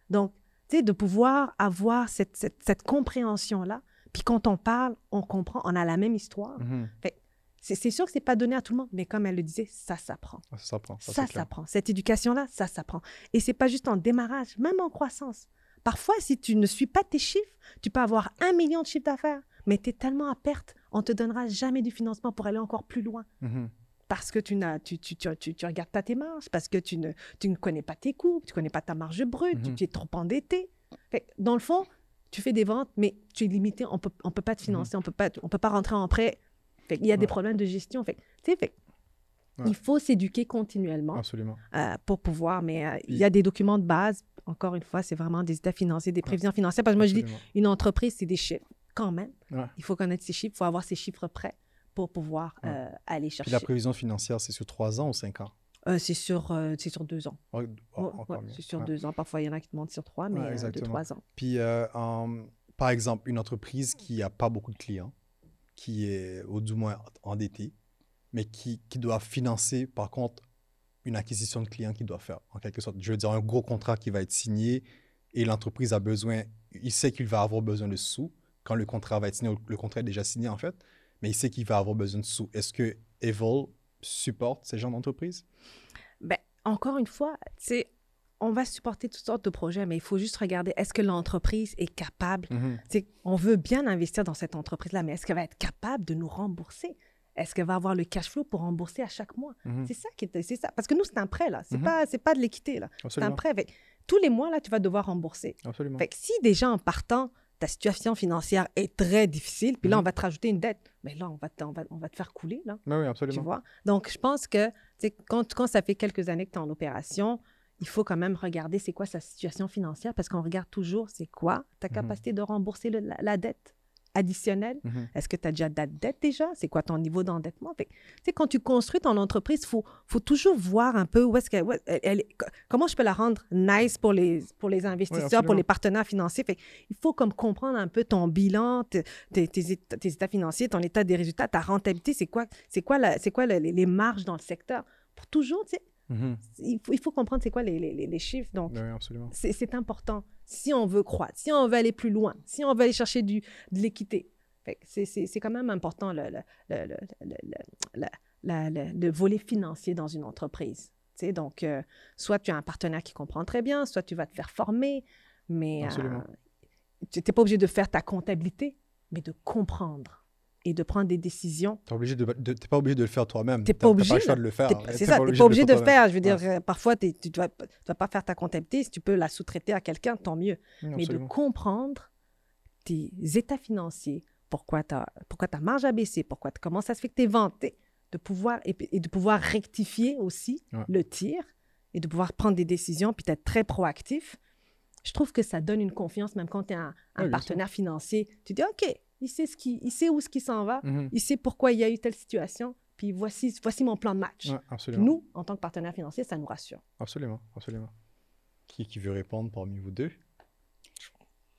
Donc, tu sais, de pouvoir avoir cette, cette, cette compréhension-là, puis quand on parle, on comprend, on a la même histoire. Mhm. C'est c'est sûr que c'est pas donné à tout le monde, mais comme elle le disait, ça s'apprend. Ça s'apprend. Ça, s'apprend. Cette éducation-là, ça s'apprend. Et c'est pas juste en démarrage, même en croissance. Parfois, si tu ne suis pas tes chiffres, tu peux avoir un million de chiffres d'affaires, mais tu es tellement à perte, on te donnera jamais du financement pour aller encore plus loin. Mhm. Parce que tu, n'as, tu, tu, tu, tu, tu regardes pas tes marges, parce que tu ne, tu ne connais pas tes coûts, tu ne connais pas ta marge brute, tu- Mhm. tu, es trop endetté. Fait dans le fond, tu fais des ventes, mais tu es limité, on peut, on peut pas te financer, on peut pas, on peut pas rentrer en prêt. Fait qu'il y a des problèmes de gestion. Fait, Ouais. il faut s'éduquer continuellement Absolument. euh, pour pouvoir, mais euh, il y a des documents de base. Encore une fois, c'est vraiment des états financiers, des prévisions financières. Parce que moi, je dis, une entreprise, c'est des chiffres. Quand même, Ouais. il faut connaître ces chiffres, il faut avoir ces chiffres prêts pour pouvoir Ouais. euh, aller Puis chercher. la prévision financière, c'est sur trois ans ou cinq ans? Euh, c'est sur, euh, c'est sur deux ans. Oh, oh, Ouais, c'est sur Ouais. deux ans. Parfois, il y en a qui demandent sur trois, mais Ouais, de exactement. trois ans. Puis, euh, en- par exemple, une entreprise qui n'a pas beaucoup de clients, qui est au du moins endettée, mais qui, qui doit financer, par contre, une acquisition de clients qu'il doit faire, en quelque sorte. Je veux dire, un gros contrat qui va être signé et l'entreprise a besoin, il sait qu'il va avoir besoin de sous quand le contrat va être signé, le contrat est déjà signé en fait, mais il sait qu'il va avoir besoin de sous. Est-ce que Evol supporte ces genres d'entreprise? Ben, encore une fois, on va supporter toutes sortes de projets, mais il faut juste regarder, est-ce que l'entreprise est capable? Mhm. Sais, on veut bien investir dans cette entreprise-là, mais est-ce qu'elle va être capable de nous rembourser? Est-ce qu'elle va avoir le cash flow pour rembourser à chaque mois? Mhm. C'est ça qui est, c'est ça. Parce que nous, c'est un prêt, là. C'est pas, c'est pas de l'équité, là. C'est un prêt. Fait tous les mois, là, tu vas devoir rembourser. Absolument. Fait que si déjà en partant, ta situation financière est très difficile, puis là, Mhm. on va te rajouter une dette, mais là, on va te, on va, on va te faire couler, là. Oui, oui, Tu absolument. vois? Donc, je pense que tu quand, quand ça fait quelques années que tu es en opération, il faut quand même regarder c'est quoi sa situation financière parce qu'on regarde toujours c'est quoi ta Mhm. capacité de rembourser le- la, la dette additionnelle. Mhm. Est-ce que tu as déjà de la dette déjà? C'est quoi ton niveau d'endettement? Fait que, tu sais, quand tu construis ton entreprise, il faut, faut toujours voir un peu où est-ce est- elle- est- co- comment je peux la rendre nice pour les, pour les investisseurs, pour les partenaires financiers? Fait que, il faut comme comprendre un peu ton bilan, tes, tes- tes états, financiers, ton état des résultats, ta rentabilité, c'est quoi, c'est quoi, la- quoi le- les, les marges dans le secteur? Pour toujours, tu sais, Mhm. il faut, il faut comprendre c'est quoi les, les- les- chiffres. Donc, Oui, absolument. c'est important si on veut croître, si on veut aller plus loin, si on veut aller chercher du, de l'équité. C'est c'est- c'est quand même important le, le, le, le, le- le- la- la- le- le volet financier dans une entreprise. Tu sais, donc, euh, soit tu as un partenaire qui comprend très bien, soit tu vas te faire former, mais euh, tu n'es pas obligé de faire ta comptabilité, mais de comprendre et de prendre des décisions. Tu n'es pas obligé de le faire toi-même. T'es pas T'as- t'as obligé, le choix là. de le faire. T'es- T'es C'est ça, tu n'es pas obligé de le faire. Je veux dire, euh, parfois, t'es- tu ne dois, tu dois pas faire ta comptabilité. Si tu peux la sous-traiter à quelqu'un, tant mieux. Mais de comprendre tes états financiers, pourquoi, ta- pourquoi ta marge a baissé, pourquoi, comment ça se fait que tu es vanté, de pouvoir, et, de pouvoir rectifier aussi Ouais. le tir et de pouvoir prendre des décisions puis d'être très proactif. Je trouve que ça donne une confiance, même quand tu es un, Ouais, partenaire financier. Tu dis, OK, il sait, ce qui, il sait où ce qui s'en va, Mhm. il sait pourquoi il y a eu telle situation, puis voici, voici mon plan de match. Ouais, Puis absolument. nous, en tant que partenaire financier, ça nous rassure. Absolument, absolument. Qui, qui veut répondre parmi vous deux?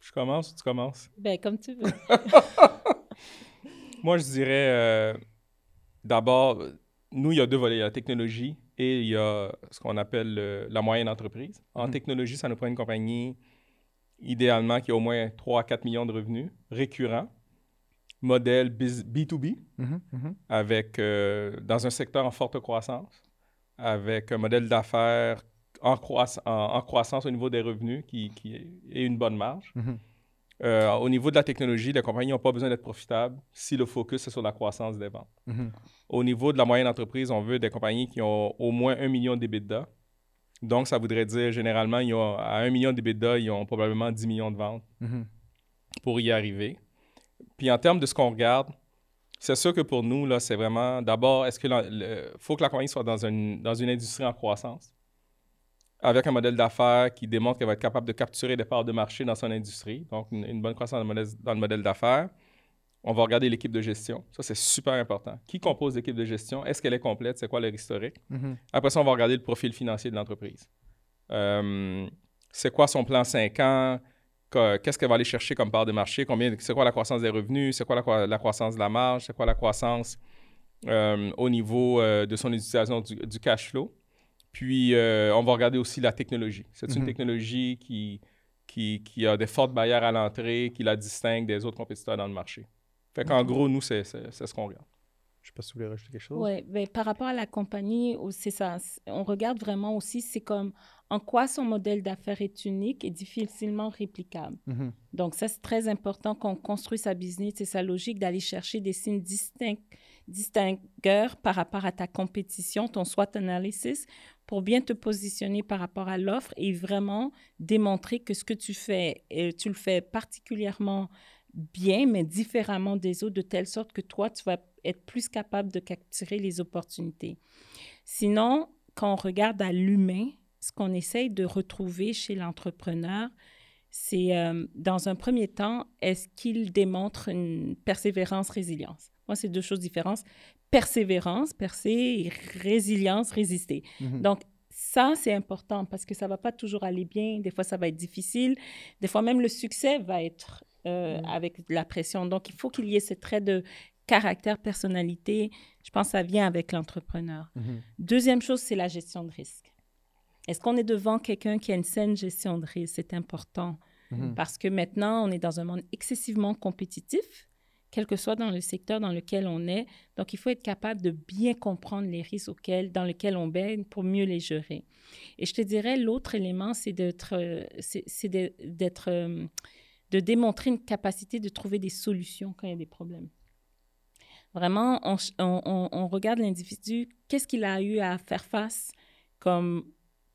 Je commence ou tu commences? Ben, comme tu veux. *laughs* Moi, je dirais euh, d'abord, nous, il y a deux volets. Il y a la technologie et il y a ce qu'on appelle le- la moyenne entreprise. En Mhm. technologie, ça nous prend une compagnie idéalement qui a au moins 3 à 4 millions de revenus récurrents, modèle biz- B2B, Mhm, mhm. avec, euh, dans un secteur en forte croissance, avec un modèle d'affaires en, croiss- en- en croissance au niveau des revenus qui, qui est, une bonne marge. Mhm. Euh, au niveau de la technologie, les compagnies n'ont pas besoin d'être profitables si le focus est sur la croissance des ventes. Au niveau de la moyenne entreprise, on veut des compagnies qui ont au moins un million d'EBITDA. Donc, ça voudrait dire, généralement, ils ont, à un million d'EBITDA, ils ont probablement 10 millions de ventes pour y arriver. Puis en termes de ce qu'on regarde, c'est sûr que pour nous, là, c'est vraiment, d'abord, est-ce que il faut que la compagnie soit dans une, dans une industrie en croissance, avec un modèle d'affaires qui démontre qu'elle va être capable de capturer des parts de marché dans son industrie, donc une, une bonne croissance dans le modèle, dans le modèle d'affaires. On va regarder l'équipe de gestion. Ça, c'est super important. Qui compose l'équipe de gestion? Est-ce qu'elle est complète? C'est quoi leur historique? Mhm. Après ça, on va regarder le profil financier de l'entreprise. Euh, c'est quoi son plan 5 ans? Que- Qu'est-ce qu'elle va aller chercher comme part de marché? Combien, c'est quoi la croissance des revenus? C'est quoi la, croi- la croissance de la marge? C'est quoi la croissance euh, au niveau euh, de son utilisation du, du cash flow? Puis, euh, on va regarder aussi la technologie. C'est une Mhm. technologie qui, qui, qui a des fortes barrières à l'entrée, qui la distingue des autres compétiteurs dans le marché. Fait qu'en gros, nous, c'est c'est- c'est ce qu'on regarde. Je sais pas si vous voulez rajouter quelque chose. Oui, ben, par rapport à la compagnie, c'est ça. On regarde vraiment aussi, c'est comme en quoi son modèle d'affaires est unique et difficilement réplicable? Mhm. Donc, ça, c'est très important qu'on construise sa business et sa logique d'aller chercher des signes distincts, distingueur par rapport à ta compétition, ton SWOT analysis, pour bien te positionner par rapport à l'offre et vraiment démontrer que ce que tu fais, tu le fais particulièrement bien, mais différemment des autres, de telle sorte que toi, tu vas être plus capable de capturer les opportunités. Sinon, quand on regarde à l'humain, ce qu'on essaye de retrouver chez l'entrepreneur, c'est euh, dans un premier temps, est-ce qu'il démontre une persévérance, résilience? Moi, c'est deux choses différentes. Persévérance, percer, et résilience, résister. Mhm. Donc, ça, c'est important parce que ça ne va pas toujours aller bien. Des fois, ça va être difficile. Des fois, même le succès va être euh, mhm. avec la pression. Donc, il faut qu'il y ait ce trait de caractère, personnalité. Je pense que ça vient avec l'entrepreneur. Mhm. Deuxième chose, c'est la gestion de risque. Est-ce qu'on est devant quelqu'un qui a une saine gestion de risque? C'est important mhm. parce que maintenant, on est dans un monde excessivement compétitif, quel que soit dans le secteur dans lequel on est. Donc, il faut être capable de bien comprendre les risques auxquels, dans lesquels on baigne pour mieux les gérer. Et je te dirais, l'autre élément, c'est d'être, c'est d'être, euh, de démontrer une capacité de trouver des solutions quand il y a des problèmes. Vraiment, on, on, on regarde l'individu, qu'est-ce qu'il a eu à faire face comme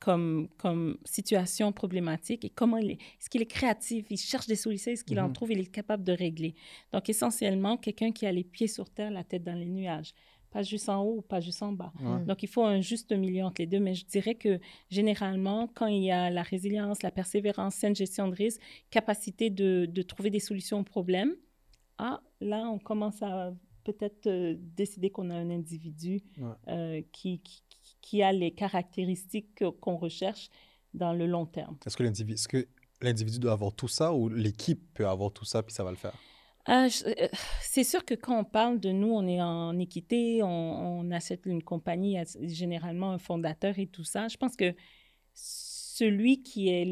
comme, comme situation problématique et comment il est. Est-ce qu'il est créatif? Il cherche des solutions. Est-ce qu'il en mhm. trouve? Il est capable de régler. Donc, essentiellement, quelqu'un qui a les pieds sur terre, la tête dans les nuages. Pas juste en haut ou pas juste en bas. Donc, il faut un juste milieu entre les deux. Mais je dirais que généralement, quand il y a la résilience, la persévérance, saine gestion de risque, capacité de, de trouver des solutions aux problèmes, ah, là, on commence à peut-être euh, décider qu'on a un individu euh, qui, qui a les caractéristiques qu'on recherche dans le long terme. Est-ce que l'individu, est que l'individu doit avoir tout ça ou l'équipe peut avoir tout ça puis ça va le faire? Euh, euh, c'est sûr que quand on parle de nous, on est en équité, on, on achète une compagnie, généralement un fondateur et tout ça. Je pense que celui qui est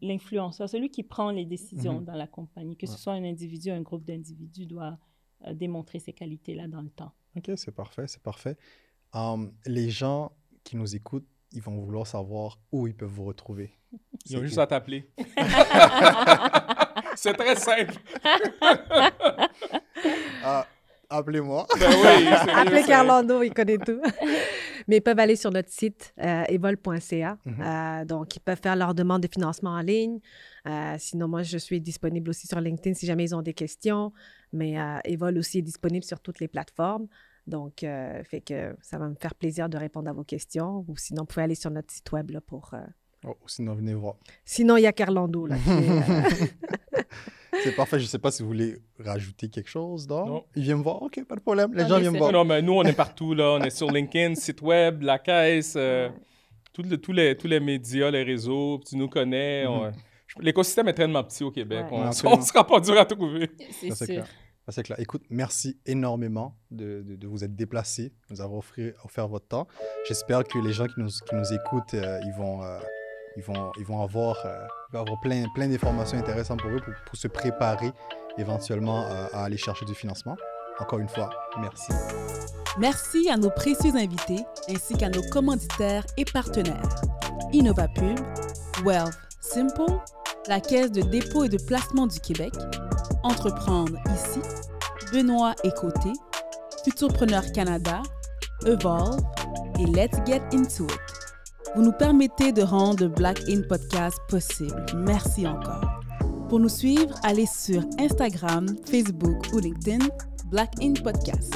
l'influenceur, celui qui prend les décisions mhm. dans la compagnie, que ce soit un individu, un groupe d'individus, doit euh, démontrer ces qualités-là dans le temps. OK, c'est parfait, c'est parfait. Hum, les gens qui nous écoutent, ils vont vouloir savoir où ils peuvent vous retrouver. *laughs* Ils ont juste à t'appeler. *laughs* c'est très simple. *laughs* Ah, appelez-moi. Ben oui, Appelez Carlando, il connaît tout. Mais ils peuvent aller sur notre site euh, evol.ca. Mhm. Euh, donc, ils peuvent faire leur demande de financement en ligne. Euh, sinon, moi, je suis disponible aussi sur LinkedIn si jamais ils ont des questions. Mais Evol aussi est disponible sur toutes les plateformes. Donc, euh, fait que ça va me faire plaisir de répondre à vos questions. Ou sinon, vous pouvez aller sur notre site web là, pour. Euh, oh, sinon, venez voir. Sinon, il y a Carlando. Là, euh, *laughs* C'est parfait. Je ne sais pas si vous voulez rajouter quelque chose. Non? Ils viennent me voir. OK, pas de problème. Les gens viennent me voir. Non, mais nous, on est partout. là. On est sur LinkedIn, site web, la caisse, tous, les, tous les médias, les réseaux. Tu nous connais. Mhm. L'écosystème est tellement petit au Québec. On *laughs* ne sera pas dur à trouver. C'est sûr. C'est clair. Écoute, merci énormément de, vous être déplacé, de nous avoir offert votre temps. J'espère que les gens qui nous, qui nous écoutent, euh, ils, vont, euh, ils, vont, ils vont avoir, euh, avoir plein, plein d'informations intéressantes pour eux pour, pour se préparer éventuellement à aller chercher du financement. Encore une fois, merci. Merci à nos précieux invités ainsi qu'à nos commanditaires et partenaires. InnovaPub, Wealth Simple, la Caisse de dépôt et de placement du Québec, Entreprendre ici, Benoît et Côté, Futurpreneur Canada, Evolve et Let's Get Into It. Vous nous permettez de rendre Black In Podcast possible. Merci encore. Pour nous suivre, allez sur Instagram, Facebook ou LinkedIn, Black In Podcast.